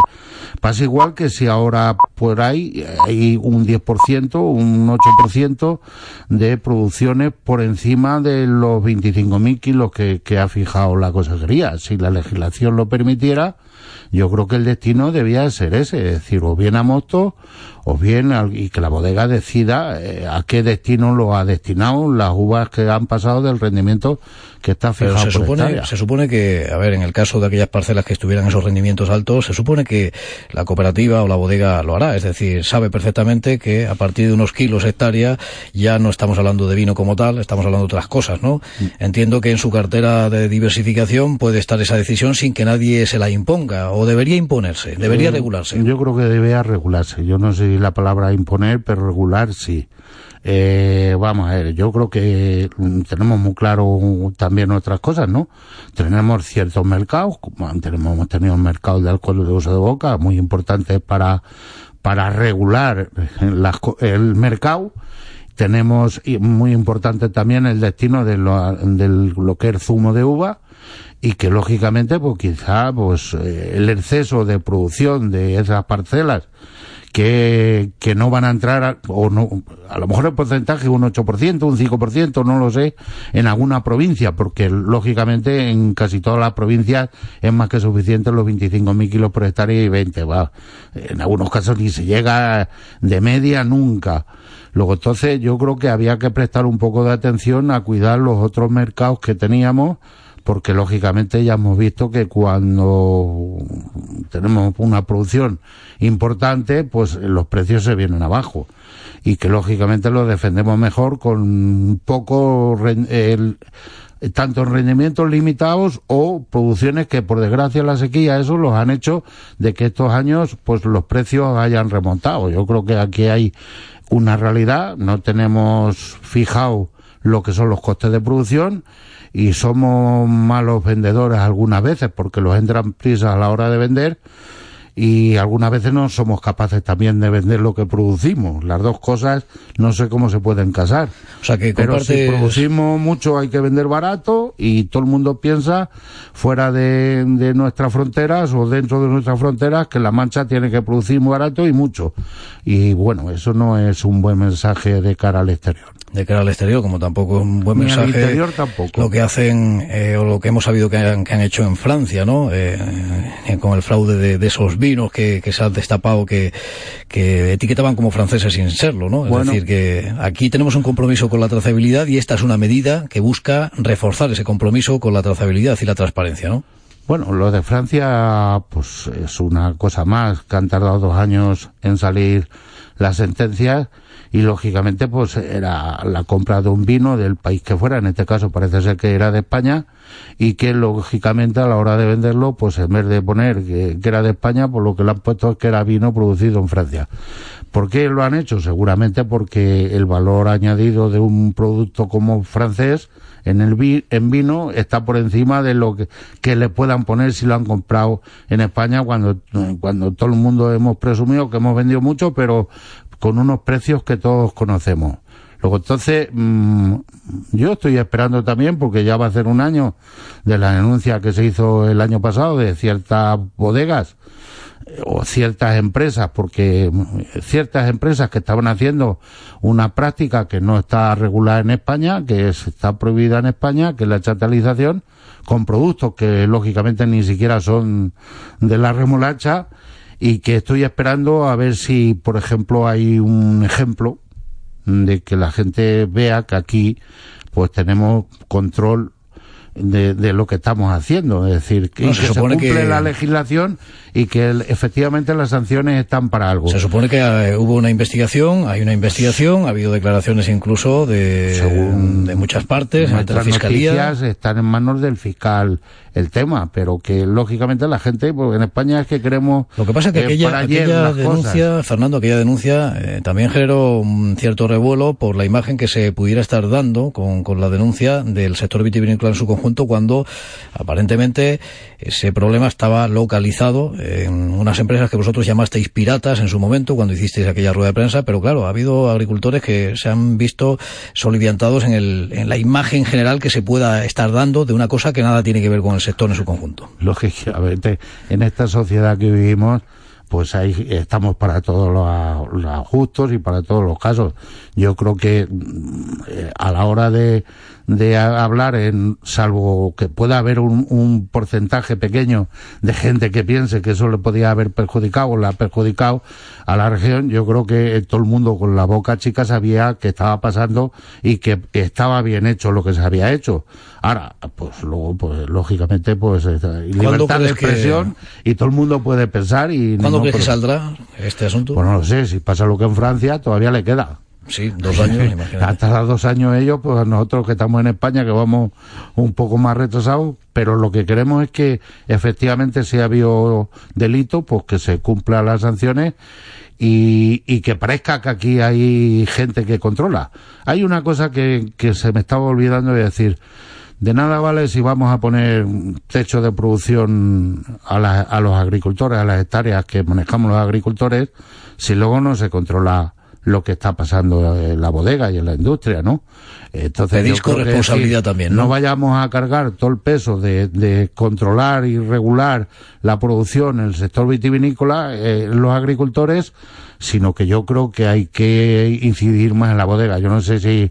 Pasa igual que si ahora por ahí hay un 10%, un 8% de producciones por encima de los 25.000 kilos que, que ha fijado la consejería. Si la legislación lo permitiera, yo creo que el destino debía ser ese, es decir, o bien a mosto o bien al- y que la bodega decida eh, a qué destino lo ha destinado las uvas que han pasado del rendimiento que está Pero fijado se por supone, hectárea. se supone que, a ver, en el caso de aquellas parcelas que estuvieran esos rendimientos altos, se supone que la cooperativa o la bodega lo hará. Es decir, sabe perfectamente que a partir de unos kilos hectárea ya no estamos hablando de vino como tal, estamos hablando de otras cosas, ¿no? Mm. Entiendo que en su cartera de diversificación puede estar esa decisión sin que nadie se la imponga o debería imponerse, debería Eh, regularse. Yo creo que debería regularse. Yo no sé si la palabra imponer, pero regular sí. Eh, vamos a ver, yo creo que mm, tenemos muy claro también otras cosas, ¿no? Tenemos ciertos mercados, tenemos, hemos tenido un mercado de alcohol de uso de boca muy importante para, para regular las el mercado. Tenemos muy importante también el destino de lo, de lo que es zumo de uva y que lógicamente pues quizá pues eh, el exceso de producción de esas parcelas que, que no van a entrar a, o no a lo mejor el porcentaje un 8%, un 5%, no lo sé, en alguna provincia, porque lógicamente en casi todas las provincias es más que suficiente los 25.000 kilos por hectárea y 20, va. En algunos casos ni se llega de media nunca. Luego entonces yo creo que había que prestar un poco de atención a cuidar los otros mercados que teníamos porque lógicamente ya hemos visto que cuando tenemos una producción importante, pues los precios se vienen abajo. Y que lógicamente lo defendemos mejor con poco el, tanto en rendimientos limitados o producciones que por desgracia la sequía eso los han hecho de que estos años pues los precios hayan remontado. Yo creo que aquí hay una realidad, no tenemos fijado lo que son los costes de producción y somos malos vendedores algunas veces porque los entran prisas a la hora de vender y algunas veces no somos capaces también de vender lo que producimos. Las dos cosas no sé cómo se pueden casar. O sea que Pero si producimos mucho hay que vender barato y todo el mundo piensa fuera de, de nuestras fronteras o dentro de nuestras fronteras que la mancha tiene que producir muy barato y mucho. Y bueno, eso no es un buen mensaje de cara al exterior. De cara al exterior, como tampoco es un buen Ni al mensaje. interior tampoco. Lo que hacen, eh, o lo que hemos sabido que han, que han hecho en Francia, ¿no? Eh, eh, con el fraude de, de esos vinos que, que se han destapado, que, que etiquetaban como franceses sin serlo, ¿no? Es decir, que aquí tenemos un compromiso con la trazabilidad y esta es una medida que busca reforzar ese compromiso con la trazabilidad y la transparencia, ¿no? Bueno, lo de Francia, pues es una cosa más, que han tardado dos años en salir las sentencias y lógicamente pues era la compra de un vino del país que fuera, en este caso parece ser que era de España y que lógicamente a la hora de venderlo pues en vez de poner que, era de España pues lo que le han puesto es que era vino producido en Francia. ¿Por qué lo han hecho? Seguramente porque el valor añadido de un producto como francés en el en vino está por encima de lo que, que, le puedan poner si lo han comprado en España cuando, cuando todo el mundo hemos presumido que hemos vendido mucho, pero con unos precios que todos conocemos. Luego entonces, mm, yo estoy esperando también, porque ya va a ser un año de la denuncia que se hizo el año pasado de ciertas bodegas o ciertas empresas, porque mm, ciertas empresas que estaban haciendo una práctica que no está regulada en España, que está prohibida en España, que es la chatalización, con productos que lógicamente ni siquiera son de la remolacha, y que estoy esperando a ver si, por ejemplo, hay un ejemplo de que la gente vea que aquí pues tenemos control de, de, lo que estamos haciendo, es decir, que, se, cumple la legislación y que efectivamente las sanciones están para algo. Se supone que eh, hubo una investigación, hay una investigación, ha habido declaraciones incluso de, de muchas partes, de la fiscalía. están en manos del fiscal el tema, pero que lógicamente la gente, porque en España es que queremos... Lo que pasa es que aquella, aquella denuncia, Fernando, aquella denuncia eh, también generó un cierto revuelo por la imagen que se pudiera estar dando con, con la denuncia del sector vitivinícola en su conjunto cuando aparentemente ese problema estaba localizado en unas empresas que vosotros llamasteis piratas en su momento cuando hicisteis aquella rueda de prensa, pero claro, ha habido agricultores que se han visto soliviantados en, el, en la imagen general que se pueda estar dando de una cosa que nada tiene que ver con el sector en su conjunto. Lógicamente, en esta sociedad que vivimos, pues ahí estamos para todos los, los justos y para todos los casos. Yo creo que mm, eh, a la hora de, de hablar en, salvo que pueda haber un, un, porcentaje pequeño de gente que piense que eso le podía haber perjudicado o le ha perjudicado a la región, yo creo que todo el mundo con la boca chica sabía que estaba pasando y que estaba bien hecho lo que se había hecho. Ahora, pues luego, pues lógicamente, pues libertad de expresión y todo el mundo puede pensar y... ¿Cuándo crees que saldrá este asunto? Pues no lo sé, si pasa lo que en Francia todavía le queda. Sí, dos años, imagínate. Hasta dos años ellos, pues nosotros que estamos en España, que vamos un poco más retrasados, pero lo que queremos es que efectivamente si ha habido delito, pues que se cumplan las sanciones y, y, que parezca que aquí hay gente que controla. Hay una cosa que, que se me estaba olvidando de decir. De nada vale si vamos a poner techo de producción a, a los agricultores, a las hectáreas que manejamos los agricultores, si luego no se controla lo que está pasando en la bodega y en la industria, ¿no? Entonces, Pedís responsabilidad también, ¿no? vayamos a cargar todo el peso de, de controlar y regular la producción en el sector vitivinícola, eh, los agricultores, sino que yo creo que hay que incidir más en la bodega. Yo no sé si,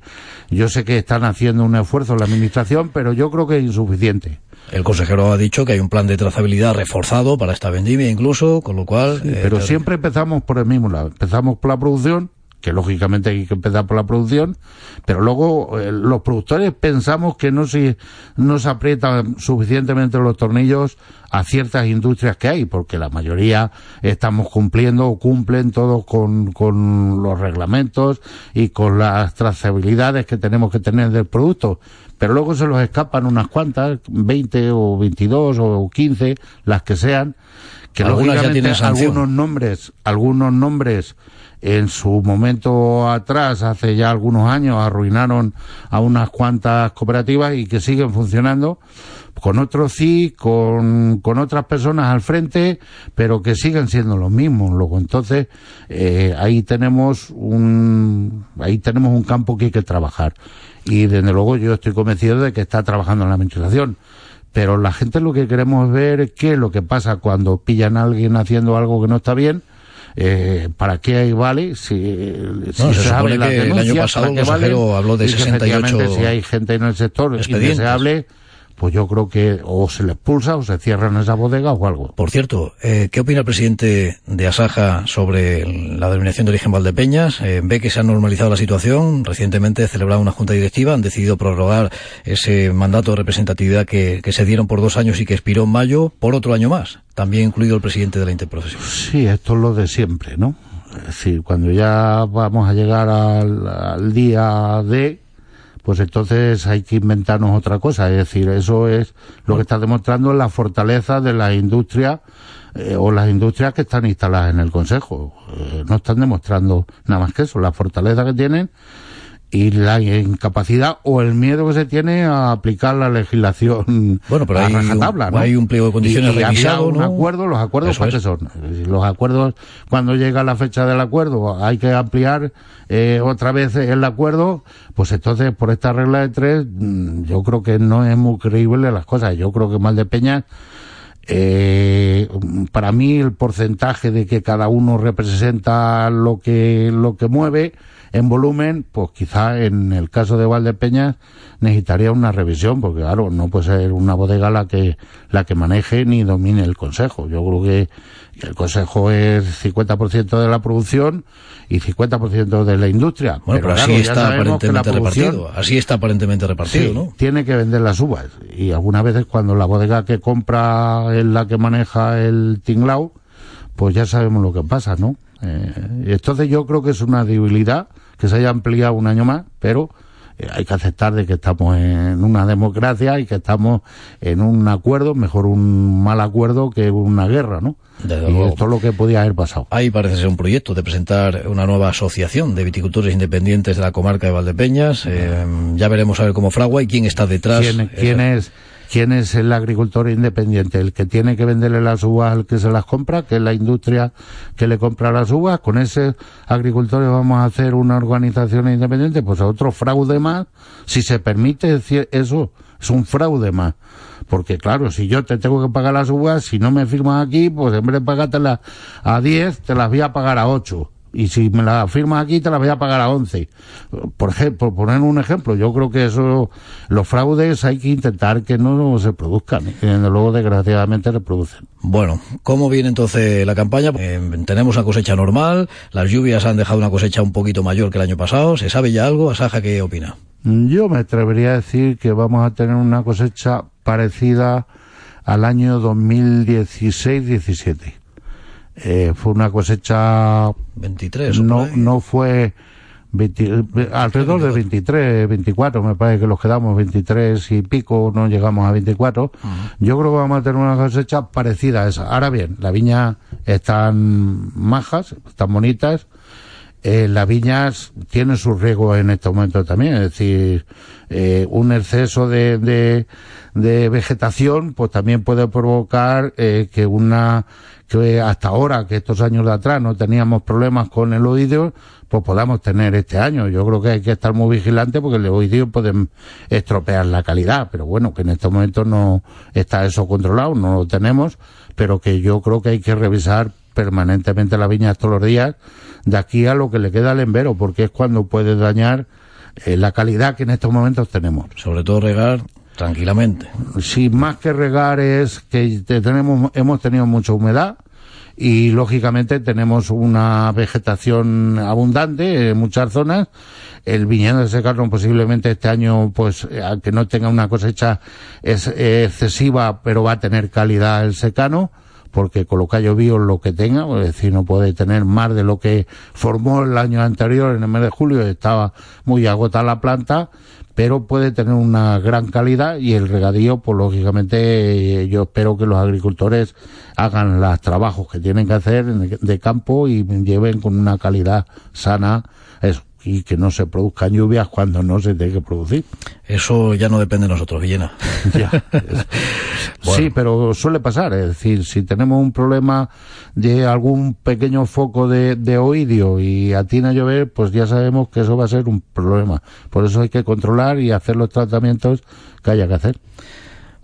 yo sé que están haciendo un esfuerzo en la administración, pero yo creo que es insuficiente. El consejero ha dicho que hay un plan de trazabilidad reforzado para esta vendimia incluso, con lo cual... Eh, pero siempre empezamos por el mismo lado. Empezamos por la producción que lógicamente hay que empezar por la producción, pero luego eh, los productores pensamos que no se, no se aprietan suficientemente los tornillos a ciertas industrias que hay, porque la mayoría estamos cumpliendo o cumplen todos con, con los reglamentos y con las trazabilidades que tenemos que tener del producto, pero luego se los escapan unas cuantas, 20 o 22 o 15, las que sean, que lógicamente algunos nombres, algunos nombres en su momento atrás, hace ya algunos años, arruinaron a unas cuantas cooperativas y que siguen funcionando con otros sí, con, con otras personas al frente, pero que siguen siendo los mismos. Luego, entonces, eh, ahí tenemos un, ahí tenemos un campo que hay que trabajar. Y desde luego yo estoy convencido de que está trabajando en la administración. Pero la gente lo que queremos ver es qué es lo que pasa cuando pillan a alguien haciendo algo que no está bien, eh, ¿para qué vale? Si, si se, hable que el año pasado el consejero habló de 68 si hay gente en el sector se hable pues yo creo que o se le expulsa o se cierran esa bodega o algo. Por cierto, eh, ¿qué opina el presidente de Asaja sobre la denominación de origen Valdepeñas? Eh, ¿Ve que se ha normalizado la situación? Recientemente celebrado una junta directiva, han decidido prorrogar ese mandato de representatividad que, que se dieron por dos años y que expiró en mayo por otro año más, también incluido el presidente de la interprofesión. Sí, esto es lo de siempre, ¿no? Es decir, cuando ya vamos a llegar al, día de pues entonces hay que inventarnos otra cosa. Es decir, eso es lo que está demostrando la fortaleza de la industria eh, o las industrias que están instaladas en el Consejo. Eh, no están demostrando nada más que eso, la fortaleza que tienen y la incapacidad o el miedo que se tiene a aplicar la legislación bueno pero hay, rajatabla, un, ¿no? hay un pliego de condiciones y, y revisado un ¿no? acuerdo los acuerdos Eso para qué es. son los acuerdos cuando llega la fecha del acuerdo hay que ampliar eh, otra vez el acuerdo pues entonces por esta regla de tres mm, yo creo que no es muy creíble las cosas yo creo que Maldepeñas eh, para mí el porcentaje de que cada uno representa lo que lo que mueve en volumen, pues quizá en el caso de Valdepeñas necesitaría una revisión, porque claro, no puede ser una bodega la que la que maneje ni domine el consejo. Yo creo que el consejo es 50% de la producción y 50% de la industria. Bueno, pero, así está aparentemente repartido. Así está aparentemente repartido, Sí, ¿no? tiene que vender las uvas. Y algunas veces cuando la bodega que compra es la que maneja el tinglao, pues ya sabemos lo que pasa, ¿no? Eh, y entonces yo creo que es una debilidad que se haya ampliado un año más, pero eh, hay que aceptar de que estamos en una democracia y que estamos en un acuerdo, mejor un mal acuerdo que una guerra, ¿no? Desde y luego. esto es lo que podía haber pasado. Ahí parece ser un proyecto de presentar una nueva asociación de viticultores independientes de la comarca de Valdepeñas. Eh, ya veremos a ver cómo fragua y quién está detrás. ¿Quién, quién es, ¿Quién es el agricultor independiente? ¿El que tiene que venderle las uvas al que se las compra, que es la industria que le compra las uvas? ¿Con ese agricultor vamos a hacer una organización independiente? Pues otro fraude más. Si se permite eso, es un fraude más. Porque claro, si yo te tengo que pagar las uvas, si no me firmas aquí, pues en vez de pagártelas a 10, te las voy a pagar a 8. Y si me las firmas aquí, te las voy a pagar a 11. Por ejemplo, por poner un ejemplo, yo creo que eso, los fraudes hay que intentar que no se produzcan. Y desde luego, desgraciadamente, se producen. Bueno, ¿cómo viene entonces la campaña? Eh, tenemos una cosecha normal, las lluvias han dejado una cosecha un poquito mayor que el año pasado. ¿Se sabe ya algo? Asaja, ¿qué opina? Yo me atrevería a decir que vamos a tener una cosecha parecida al año 2016-17. Eh, fue una cosecha 23 no no fue 20 alrededor de 23 24 me parece que los quedamos 23 y pico no llegamos a 24 yo creo que vamos a tener una cosecha parecida a esa. Ahora bien las viñas están majas están bonitas. Eh, las viñas tienen sus riesgos en este momento también, es decir, eh, un exceso de, de, de, vegetación pues también puede provocar eh, que una que hasta ahora, que estos años de atrás no teníamos problemas con el oídio, pues podamos tener este año. Yo creo que hay que estar muy vigilante porque el oídio puede estropear la calidad, pero bueno, que en estos momentos no está eso controlado, no lo tenemos, pero que yo creo que hay que revisar permanentemente las viñas todos los días de aquí a lo que le queda al embero, porque es cuando puede dañar eh, la calidad que en estos momentos tenemos. Sobre todo regar tranquilamente. Sí, más que regar es que tenemos, hemos tenido mucha humedad y lógicamente tenemos una vegetación abundante en muchas zonas. El viñedo de secano posiblemente este año, pues, aunque no tenga una cosecha es, excesiva, pero va a tener calidad el secano porque con lo que ha llovido lo que tenga, es decir, no puede tener más de lo que formó el año anterior, en el mes de julio, estaba muy agotada la planta, pero puede tener una gran calidad y el regadío, pues lógicamente yo espero que los agricultores hagan los trabajos que tienen que hacer de campo y lleven con una calidad sana eso y que no se produzcan lluvias cuando no se tiene que producir. Eso ya no depende de nosotros, Villena. Ya. bueno. Sí, pero suele pasar. Es decir, si tenemos un problema de algún pequeño foco de, de oídio y atina a llover, pues ya sabemos que eso va a ser un problema. Por eso hay que controlar y hacer los tratamientos que haya que hacer.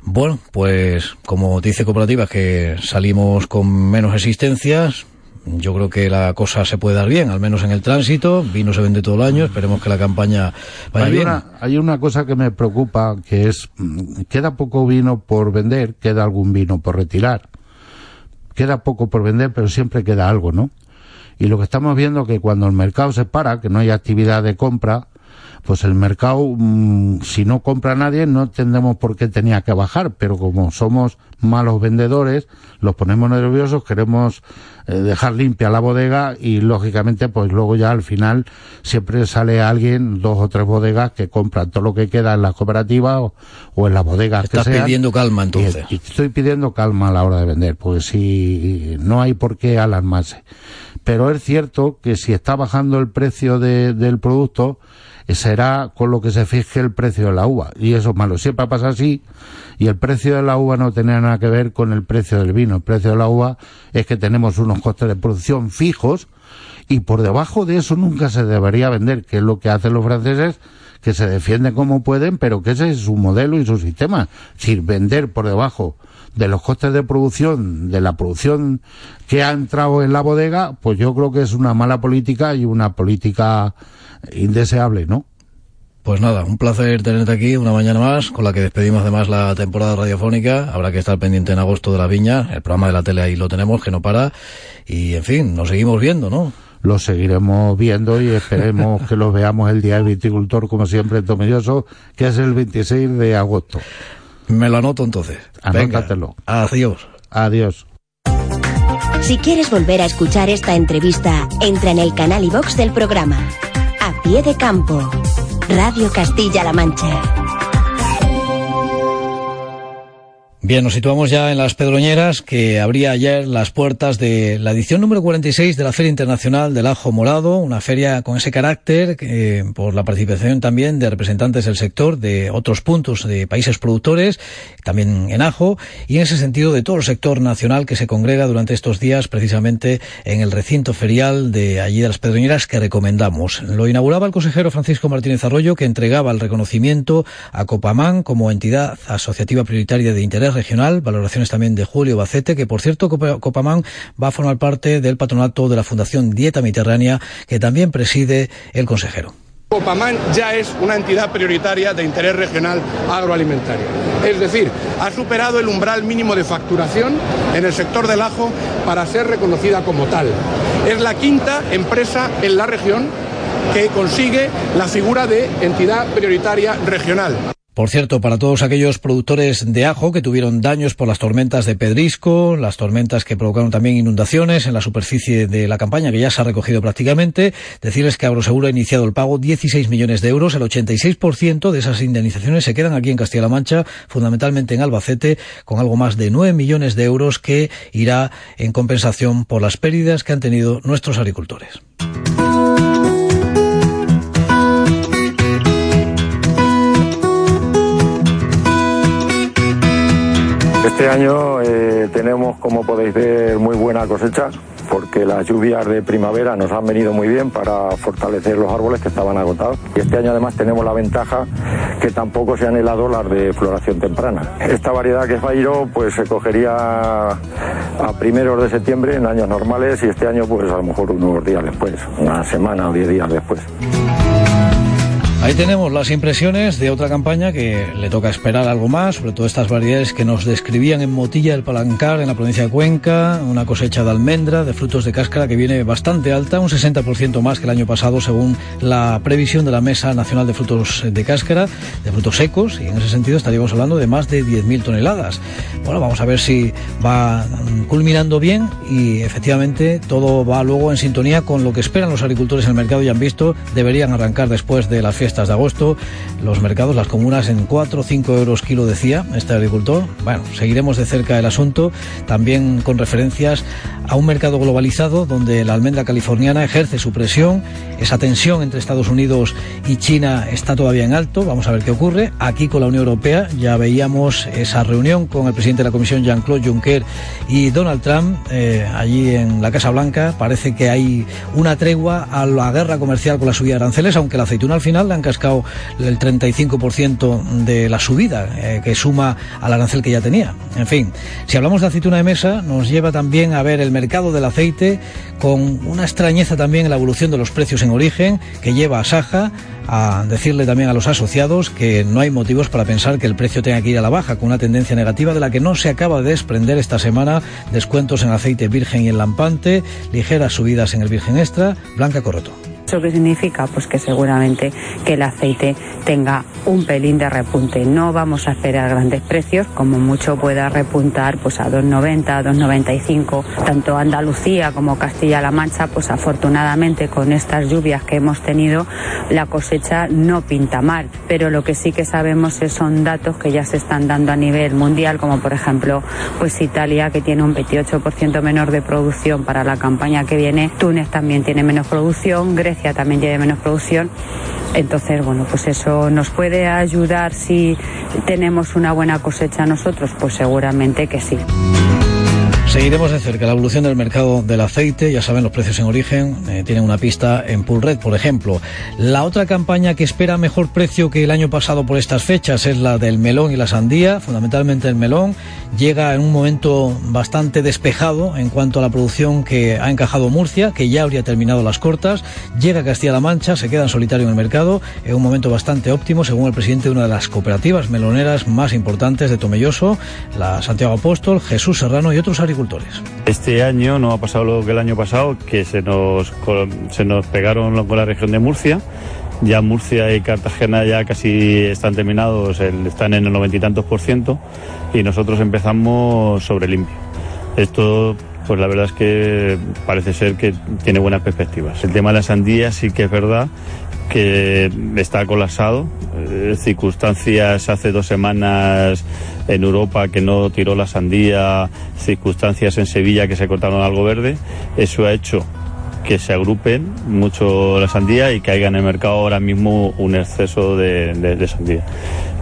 Bueno, pues como dice Cooperativa que salimos con menos existencias, yo creo que la cosa se puede dar bien, al menos en el tránsito. Vino se vende todo el año, esperemos que la campaña vaya hay bien. Una, hay una cosa que me preocupa, que es, mm, queda poco vino por vender, queda algún vino por retirar. Queda poco por vender, pero siempre queda algo, ¿no? Y lo que estamos viendo es que cuando el mercado se para, que no hay actividad de compra, pues el mercado, mmm, si no compra nadie, no tendremos por qué tenía que bajar, pero como somos malos vendedores, los ponemos nerviosos, queremos eh, dejar limpia la bodega y lógicamente pues luego ya al final siempre sale alguien, dos o tres bodegas que compran todo lo que queda en la cooperativa o, o en las bodegas Estás que sean. pidiendo calma entonces. Y, y estoy pidiendo calma a la hora de vender, pues si no hay por qué alarmarse. Pero es cierto que si está bajando el precio de, del producto, será con lo que se fije el precio de la uva. Y eso es malo. Siempre pasa así. Y el precio de la uva no tiene nada que ver con el precio del vino. El precio de la uva es que tenemos unos costes de producción fijos y por debajo de eso nunca se debería vender, que es lo que hacen los franceses, que se defienden como pueden, pero que ese es su modelo y su sistema. Decir, vender por debajo de los costes de producción, de la producción que ha entrado en la bodega, pues yo creo que es una mala política y una política indeseable, ¿no? Pues nada, un placer tenerte aquí una mañana más, con la que despedimos además la temporada radiofónica. Habrá que estar pendiente en agosto de la viña, el programa de la tele ahí lo tenemos, que no para. Y en fin, nos seguimos viendo, ¿no? Lo seguiremos viendo y esperemos que lo veamos el Día del Viticultor, como siempre, en Tomelloso, que es el 26 de agosto. Me lo anoto entonces. Anótatelo. Venga, adiós. Adiós. Si quieres volver a escuchar esta entrevista, entra en el canal iVox del programa. Pie de campo. Radio Castilla-La Mancha. Bien, nos situamos ya en las Pedroñeras, que abría ayer las puertas de la edición número 46 de la Feria Internacional del Ajo Morado, una feria con ese carácter, eh, por la participación también de representantes del sector de otros puntos de países productores, también en ajo, y en ese sentido de todo el sector nacional que se congrega durante estos días precisamente en el recinto ferial de allí de las Pedroñeras que recomendamos. Lo inauguraba el consejero Francisco Martínez Arroyo, que entregaba el reconocimiento a Copamán como entidad asociativa prioritaria de interés regional, valoraciones también de Julio Bacete, que por cierto Copamán va a formar parte del patronato de la Fundación Dieta Mediterránea, que también preside el consejero. Copamán ya es una entidad prioritaria de interés regional agroalimentario. Es decir, ha superado el umbral mínimo de facturación en el sector del ajo para ser reconocida como tal. Es la quinta empresa en la región que consigue la figura de entidad prioritaria regional. Por cierto, para todos aquellos productores de ajo que tuvieron daños por las tormentas de Pedrisco, las tormentas que provocaron también inundaciones en la superficie de la campaña, que ya se ha recogido prácticamente, decirles que Agroseguro ha iniciado el pago 16 millones de euros. El 86% de esas indemnizaciones se quedan aquí en Castilla-La Mancha, fundamentalmente en Albacete, con algo más de 9 millones de euros que irá en compensación por las pérdidas que han tenido nuestros agricultores. Este año eh, tenemos, como podéis ver, muy buena cosecha porque las lluvias de primavera nos han venido muy bien para fortalecer los árboles que estaban agotados. Y este año además tenemos la ventaja que tampoco se han helado las de floración temprana. Esta variedad que es Bairo pues se cogería a primeros de septiembre en años normales y este año pues a lo mejor unos días después, una semana o diez días después. Ahí tenemos las impresiones de otra campaña que le toca esperar algo más, sobre todo estas variedades que nos describían en Motilla del Palancar, en la provincia de Cuenca, una cosecha de almendra, de frutos de cáscara que viene bastante alta, un 60% más que el año pasado según la previsión de la Mesa Nacional de Frutos de Cáscara, de frutos secos, y en ese sentido estaríamos hablando de más de 10.000 toneladas. Bueno, vamos a ver si va culminando bien y efectivamente todo va luego en sintonía con lo que esperan los agricultores en el mercado, ya han visto, deberían arrancar después de la fiesta de agosto, los mercados, las comunas en 4 o 5 euros kilo, decía este agricultor. Bueno, seguiremos de cerca el asunto, también con referencias a un mercado globalizado donde la almendra californiana ejerce su presión, esa tensión entre Estados Unidos y China está todavía en alto, vamos a ver qué ocurre. Aquí con la Unión Europea ya veíamos esa reunión con el presidente de la Comisión, Jean-Claude Juncker, y Donald Trump, eh, allí en la Casa Blanca. Parece que hay una tregua a la guerra comercial con la subida de aranceles, aunque la aceituna al final le han cascado el 35% de la subida eh, que suma al arancel que ya tenía. En fin, si hablamos de aceituna de mesa, nos lleva también a ver el mercado del aceite con una extrañeza también en la evolución de los precios en origen que lleva a Saja a decirle también a los asociados que no hay motivos para pensar que el precio tenga que ir a la baja, con una tendencia negativa de la que no se acaba de desprender esta semana, descuentos en aceite virgen y en lampante, ligeras subidas en el virgen extra, Blanca Corroto. ¿Eso qué significa? Pues que seguramente que el aceite tenga un pelín de repunte. No vamos a esperar grandes precios, como mucho pueda repuntar pues a 2,90, 2,95. Tanto Andalucía como Castilla-La Mancha, pues afortunadamente con estas lluvias que hemos tenido, la cosecha no pinta mal. Pero lo que sí que sabemos son datos que ya se están dando a nivel mundial, como por ejemplo, pues Italia, que tiene un 28% menor de producción para la campaña que viene. Túnez también tiene menos producción. Grecia también tiene menos producción. Entonces, bueno, pues eso nos puede ayudar si tenemos una buena cosecha nosotros, pues seguramente que sí. Seguiremos de cerca la evolución del mercado del aceite. Ya saben, los precios en origen eh, tienen una pista en Red, por ejemplo. La otra campaña que espera mejor precio que el año pasado por estas fechas es la del melón y la sandía, fundamentalmente el melón. Llega en un momento bastante despejado en cuanto a la producción que ha encajado Murcia, que ya habría terminado las cortas. Llega Castilla-La Mancha, se queda en solitario en el mercado, en un momento bastante óptimo, según el presidente de una de las cooperativas meloneras más importantes de Tomelloso, la Santiago Apóstol, Jesús Serrano y otros Este año no ha pasado lo que el año pasado, que se nos, se nos pegaron con la región de Murcia. Ya Murcia y Cartagena ya casi están terminados, están en el noventa y tantos por ciento y nosotros empezamos sobre limpio. Esto pues la verdad es que parece ser que tiene buenas perspectivas. El tema de la sandía sí que es verdad que está colapsado. Eh, circunstancias hace dos semanas en Europa que no tiró la sandía, circunstancias en Sevilla que se cortaron algo verde. Eso ha hecho que se agrupen mucho la sandía y que haya en el mercado ahora mismo un exceso de, sandía.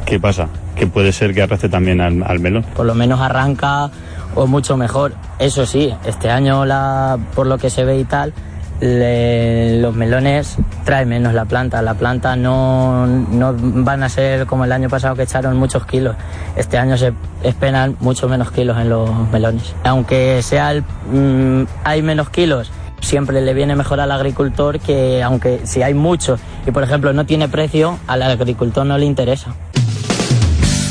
¿Qué pasa? Que puede ser que arrastre también al, al melón. Por lo menos arranca o mucho mejor. Eso sí, este año la, por lo que se ve y tal, los melones traen menos la planta. La planta no, no, van a ser como el año pasado que echaron muchos kilos. Este año se esperan mucho menos kilos en los melones. Aunque sea mm, hay menos kilos, siempre le viene mejor al agricultor que aunque si hay mucho y por ejemplo no tiene precio, al agricultor no le interesa.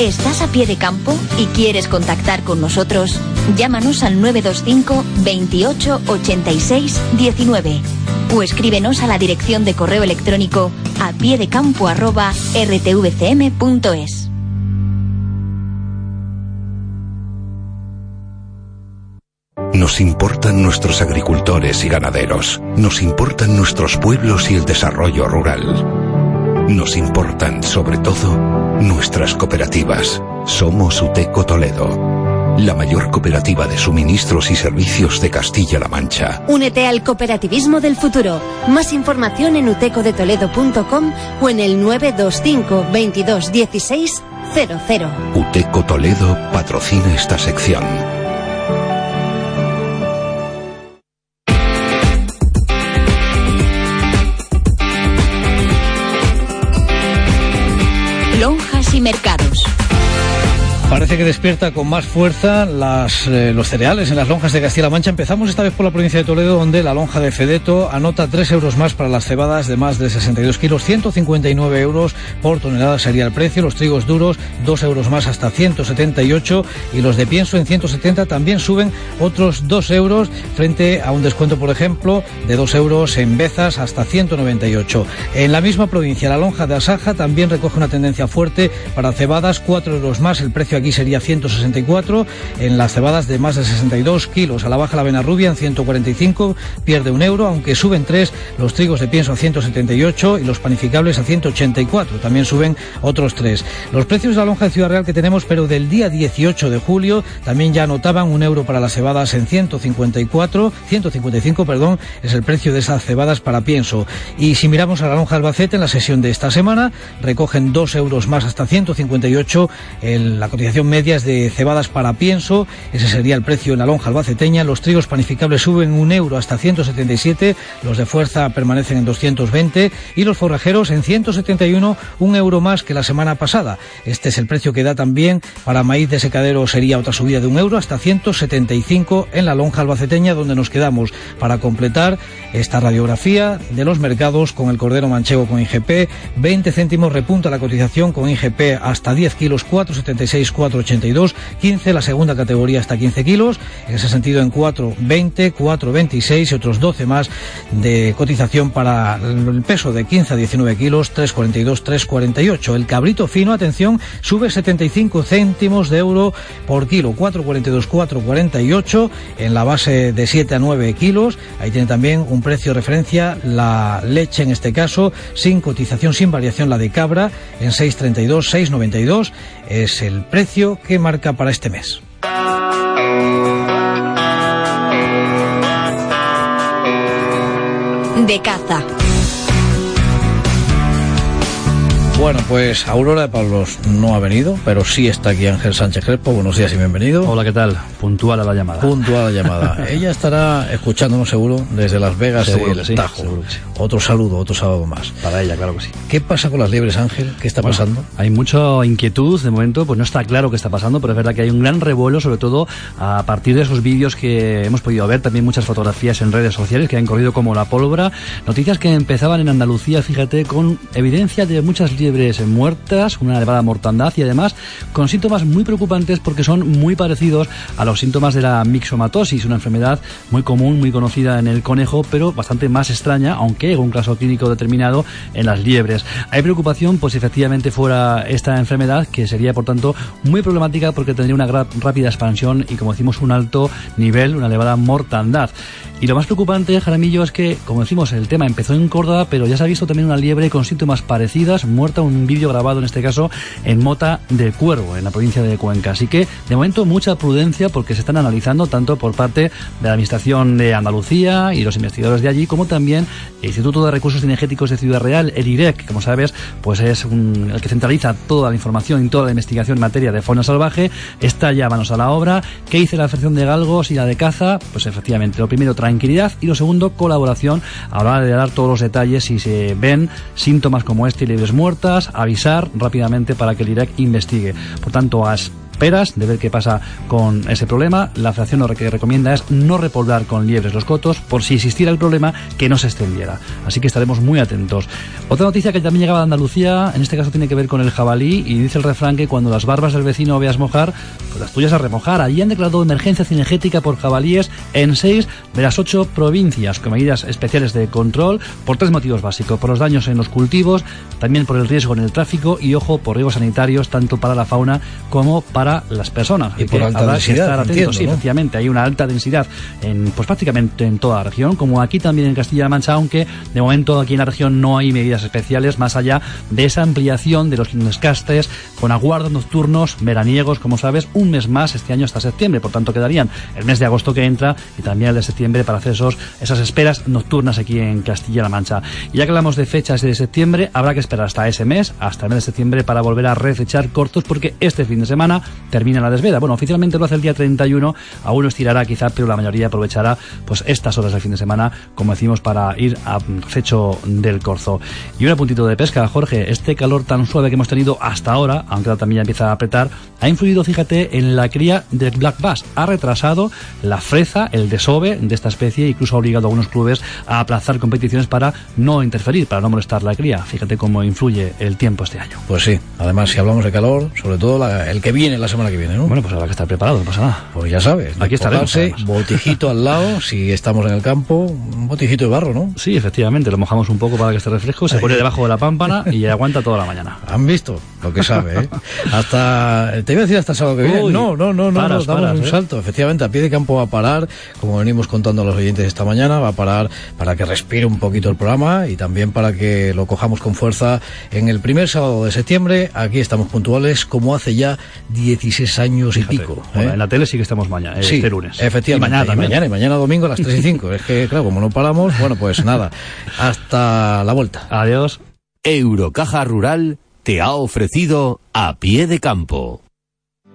¿Estás a pie de campo y quieres contactar con nosotros? Llámanos al 925 28 86 19 o escríbenos a la dirección de correo electrónico a pie de campo arroba. Nos importan nuestros agricultores y ganaderos. Nos importan nuestros pueblos y el desarrollo rural. Nos importan, sobre todo, nuestras cooperativas. Somos UTECO Toledo, la mayor cooperativa de suministros y servicios de Castilla-La Mancha. Únete al cooperativismo del futuro. Más información en utecodetoledo.com o en el 925 22 16 00. UTECO Toledo patrocina esta sección. Mercados. Parece que despierta con más fuerza eh, los cereales en las lonjas de Castilla-La Mancha. Empezamos esta vez por la provincia de Toledo, donde la lonja de Fedeto anota 3 euros más para las cebadas de más de 62 kilos, 159 euros por tonelada sería el precio. Los trigos duros, 2 euros más hasta 178 y los de pienso en 170 también suben otros 2 euros frente a un descuento, por ejemplo, de 2 euros en Bezas hasta 198. En la misma provincia, la lonja de Asaja también recoge una tendencia fuerte para cebadas, 4 euros más el precio aquí sería 164. En las cebadas de más de 62 kilos a la baja la avena rubia en 145, pierde un euro, aunque suben tres los trigos de pienso a 178 y los panificables a 184. También suben otros tres. Los precios de la lonja de Ciudad Real que tenemos, pero del día 18 de julio, también ya anotaban un euro para las cebadas en 154, 155, perdón, es el precio de esas cebadas para pienso. Y si miramos a la lonja Albacete en la sesión de esta semana, recogen dos euros más hasta 158 el, la cotización cotización media es de cebadas para pienso, ese sería el precio en la lonja albaceteña. Los trigos panificables suben un euro hasta 177, los de fuerza permanecen en 220 y los forrajeros en 171, un euro más que la semana pasada. Este es el precio que da también para maíz de secadero, sería otra subida de un euro hasta 175 en la lonja albaceteña, donde nos quedamos para completar esta radiografía de los mercados con el cordero manchego con IGP, 20 céntimos repunta la cotización con IGP hasta 10 kilos, 4,76, 4,82, 15 la segunda categoría hasta 15 kilos, en ese sentido en 4,20, 4,26 y otros 12 más de cotización para el peso de 15 a 19 kilos, 3,42, 3,48. El cabrito fino, atención, sube 75 céntimos de euro por kilo, 4,42, 4,48 en la base de 7 a 9 kilos. Ahí tiene también un precio de referencia la leche en este caso, sin cotización, sin variación la de cabra en 6,32, 6,92 es el precio que marca para este mes. De caza. Bueno, pues Aurora de Pablos no ha venido, pero sí está aquí Ángel Sánchez Crespo. Buenos días y bienvenido. Hola, ¿qué tal? Puntual a la llamada. Puntual a la llamada. Ella estará escuchándonos seguro desde Las Vegas Seguro el sí, Tajo. seguro sí. Otro saludo, otro sábado más. Para ella, claro que sí. ¿Qué pasa con las liebres, Ángel? ¿Qué está Bueno, pasando? Hay mucha inquietud de momento, pues no está claro qué está pasando, pero es verdad que hay un gran revuelo, sobre todo a partir de esos vídeos que hemos podido ver, también muchas fotografías en redes sociales que han corrido como la pólvora, noticias que empezaban en Andalucía, fíjate, con evidencia de muchas liebres muertas, una elevada mortandad y además con síntomas muy preocupantes porque son muy parecidos a los síntomas de la mixomatosis, una enfermedad muy común, muy conocida en el conejo, pero bastante más extraña, aunque en un caso clínico determinado en las liebres. Hay preocupación, pues si efectivamente fuera esta enfermedad, que sería por tanto muy problemática porque tendría una rápida expansión y como decimos un alto nivel, una elevada mortandad. Y lo más preocupante, Jaramillo, es que, como decimos, el tema empezó en Córdoba, pero ya se ha visto también una liebre con síntomas parecidas, muerta, un vídeo grabado en este caso en Mota de Cuervo, en la provincia de Cuenca. Así que, de momento, mucha prudencia porque se están analizando tanto por parte de la Administración de Andalucía y los investigadores de allí, como también el Instituto de Recursos Energéticos de Ciudad Real, el IREC, que como sabes, pues es el que centraliza toda la información y toda la investigación en materia de fauna salvaje. Está ya manos a la obra. ¿Qué dice la Federación de Galgos y la de Caza? Pues efectivamente, lo primero, tranquilidad y lo segundo, colaboración a la hora de dar todos los detalles si se ven síntomas como este y liebres muertas, avisar rápidamente para que el IREC investigue. Por tanto, a esperas de ver qué pasa con ese problema. La federación lo que recomienda es no repoblar con liebres los cotos por si existiera el problema que no se extendiera. Así que estaremos muy atentos. Otra noticia que también llegaba de Andalucía, en este caso tiene que ver con el jabalí y dice el refrán que cuando las barbas del vecino veas mojar, pues las tuyas a remojar. Allí han declarado emergencia cinegética por jabalíes en seis de las ocho provincias con medidas especiales de control por tres motivos básicos. Por los daños en los cultivos, también por el riesgo en el tráfico y, ojo, por riesgos sanitarios tanto para la fauna como para las personas. Y por que alta habrá que densidad, estar atentos. entiendo, Sí, ¿no? efectivamente, hay una alta densidad en, pues prácticamente en toda la región, como aquí también en Castilla-La Mancha, aunque de momento aquí en la región no hay medidas especiales más allá de esa ampliación de los castes con aguardos nocturnos veraniegos, como sabes, un mes más este año hasta septiembre. Por tanto, quedarían el mes de agosto que entra y también el de septiembre para hacer esos, esas esperas nocturnas aquí en Castilla-La Mancha. Y ya que hablamos de fechas de septiembre, habrá que esperar hasta ese mes, hasta el mes de septiembre, para volver a refechar cortos, porque este fin de semana termina la desveda. Bueno, oficialmente lo hace el día 31, aún lo estirará quizá, pero la mayoría aprovechará pues estas horas del fin de semana, como decimos, para ir a fecho del corzo. Y un apuntito de pesca, Jorge, este calor tan suave que hemos tenido hasta ahora, aunque también ya empieza a apretar, ha influido, fíjate, en la cría del black bass. Ha retrasado la freza, el desove de esta especie, incluso ha obligado a algunos clubes a aplazar competiciones para no interferir, para no molestar la cría. Fíjate cómo influye el tiempo este año. Pues sí, además si hablamos de calor, sobre todo la- el que viene la semana que viene, ¿no? Bueno, pues habrá que estar preparado, no pasa nada. Pues ya sabes, Aquí estaremos, botijito al lado, si estamos en el campo, un botijito de barro, ¿no? Sí, efectivamente, lo mojamos un poco para que esté refresco, se pone debajo de la pámpana y aguanta toda la mañana. Han visto lo que sabe, ¿eh? Hasta, te iba a decir hasta el sábado que viene. Uy, no, no, no, no, paras, no, damos paras, un ¿eh? salto. Efectivamente, a pie de campo va a parar, como venimos contando a los oyentes esta mañana, va a parar para que respire un poquito el programa y también para que lo cojamos con fuerza en el primer sábado de septiembre. Aquí estamos puntuales, como hace ya 16 años y pico. Bueno, ¿eh? en la tele sí que estamos mañana, Sí, este lunes. Efectivamente. Y mañana también. mañana, y mañana domingo a las 3 y 5. es que, claro, como no paramos, bueno, pues nada. Hasta la vuelta. Adiós. Eurocaja Rural te ha ofrecido a pie de campo.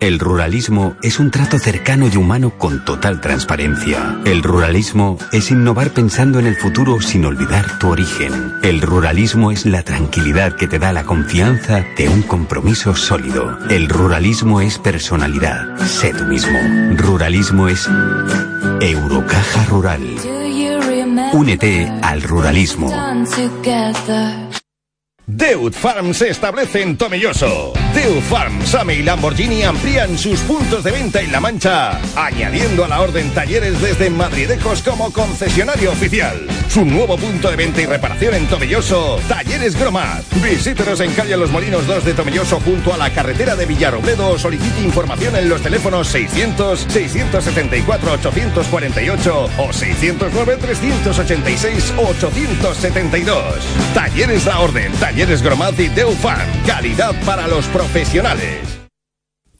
El ruralismo es un trato cercano y humano con total transparencia. El ruralismo es innovar pensando en el futuro sin olvidar tu origen. El ruralismo es la tranquilidad que te da la confianza de un compromiso sólido. El ruralismo es personalidad. Sé tú mismo. Ruralismo es Eurocaja Rural. Únete al ruralismo. Deut Farm se establece en Tomelloso. Deut Farm, Same y Lamborghini amplían sus puntos de venta en La Mancha, añadiendo a la orden talleres desde Madridecos como concesionario oficial. Su nuevo punto de venta y reparación en Tomelloso, Talleres Gromat. Visítenos en calle Los Molinos 2 de Tomelloso junto a la carretera de Villarrobledo o solicite información en los teléfonos 600 674 848 o 609 386 872. Talleres La Orden, Talleres Gromat y Deufan. Calidad para los profesionales.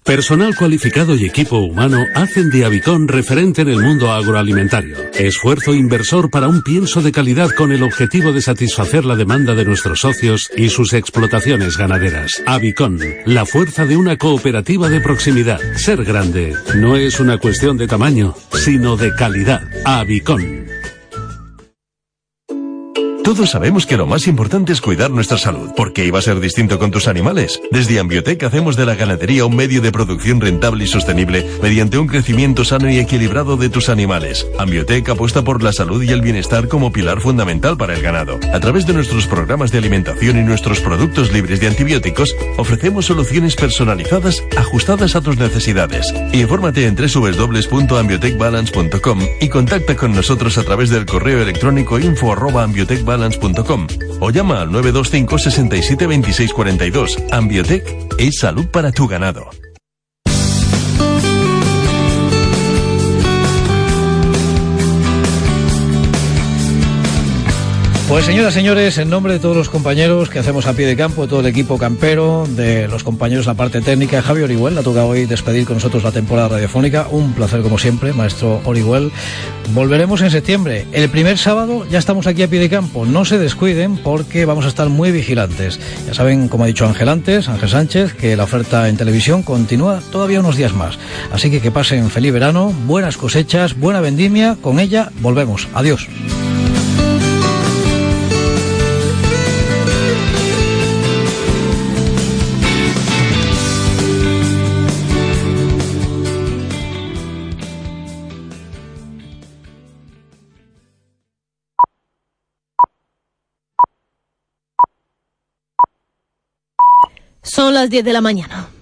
Personal cualificado y equipo humano hacen de Avicon referente en el mundo agroalimentario. Esfuerzo inversor para un pienso de calidad con el objetivo de satisfacer la demanda de nuestros socios y sus explotaciones ganaderas. Avicon, la fuerza de una cooperativa de proximidad. Ser grande no es una cuestión de tamaño, sino de calidad. Avicon. Todos sabemos que lo más importante es cuidar nuestra salud. ¿Por qué iba a ser distinto con tus animales? Desde Ambiotec hacemos de la ganadería un medio de producción rentable y sostenible mediante un crecimiento sano y equilibrado de tus animales. Ambiotec apuesta por la salud y el bienestar como pilar fundamental para el ganado. A través de nuestros programas de alimentación y nuestros productos libres de antibióticos, ofrecemos soluciones personalizadas ajustadas a tus necesidades. Infórmate en www.ambiotecbalance.com y contacta con nosotros a través del correo electrónico info arroba ambiotecbalance.com o llama al 925 67 26 42. Ambiotech es salud para tu ganado. Pues señoras señores, en nombre de todos los compañeros que hacemos a pie de campo, de todo el equipo campero, de los compañeros de la parte técnica, Javi Orihuel, ha tocado hoy despedir con nosotros la temporada radiofónica. Un placer como siempre, maestro Orihuel. Volveremos en septiembre. El primer sábado ya estamos aquí a pie de campo. No se descuiden porque vamos a estar muy vigilantes. Ya saben, como ha dicho Ángel antes, Ángel Sánchez, que la oferta en televisión continúa todavía unos días más. Así que que pasen feliz verano, buenas cosechas, buena vendimia. Con ella volvemos. Adiós. Las 10 de la mañana.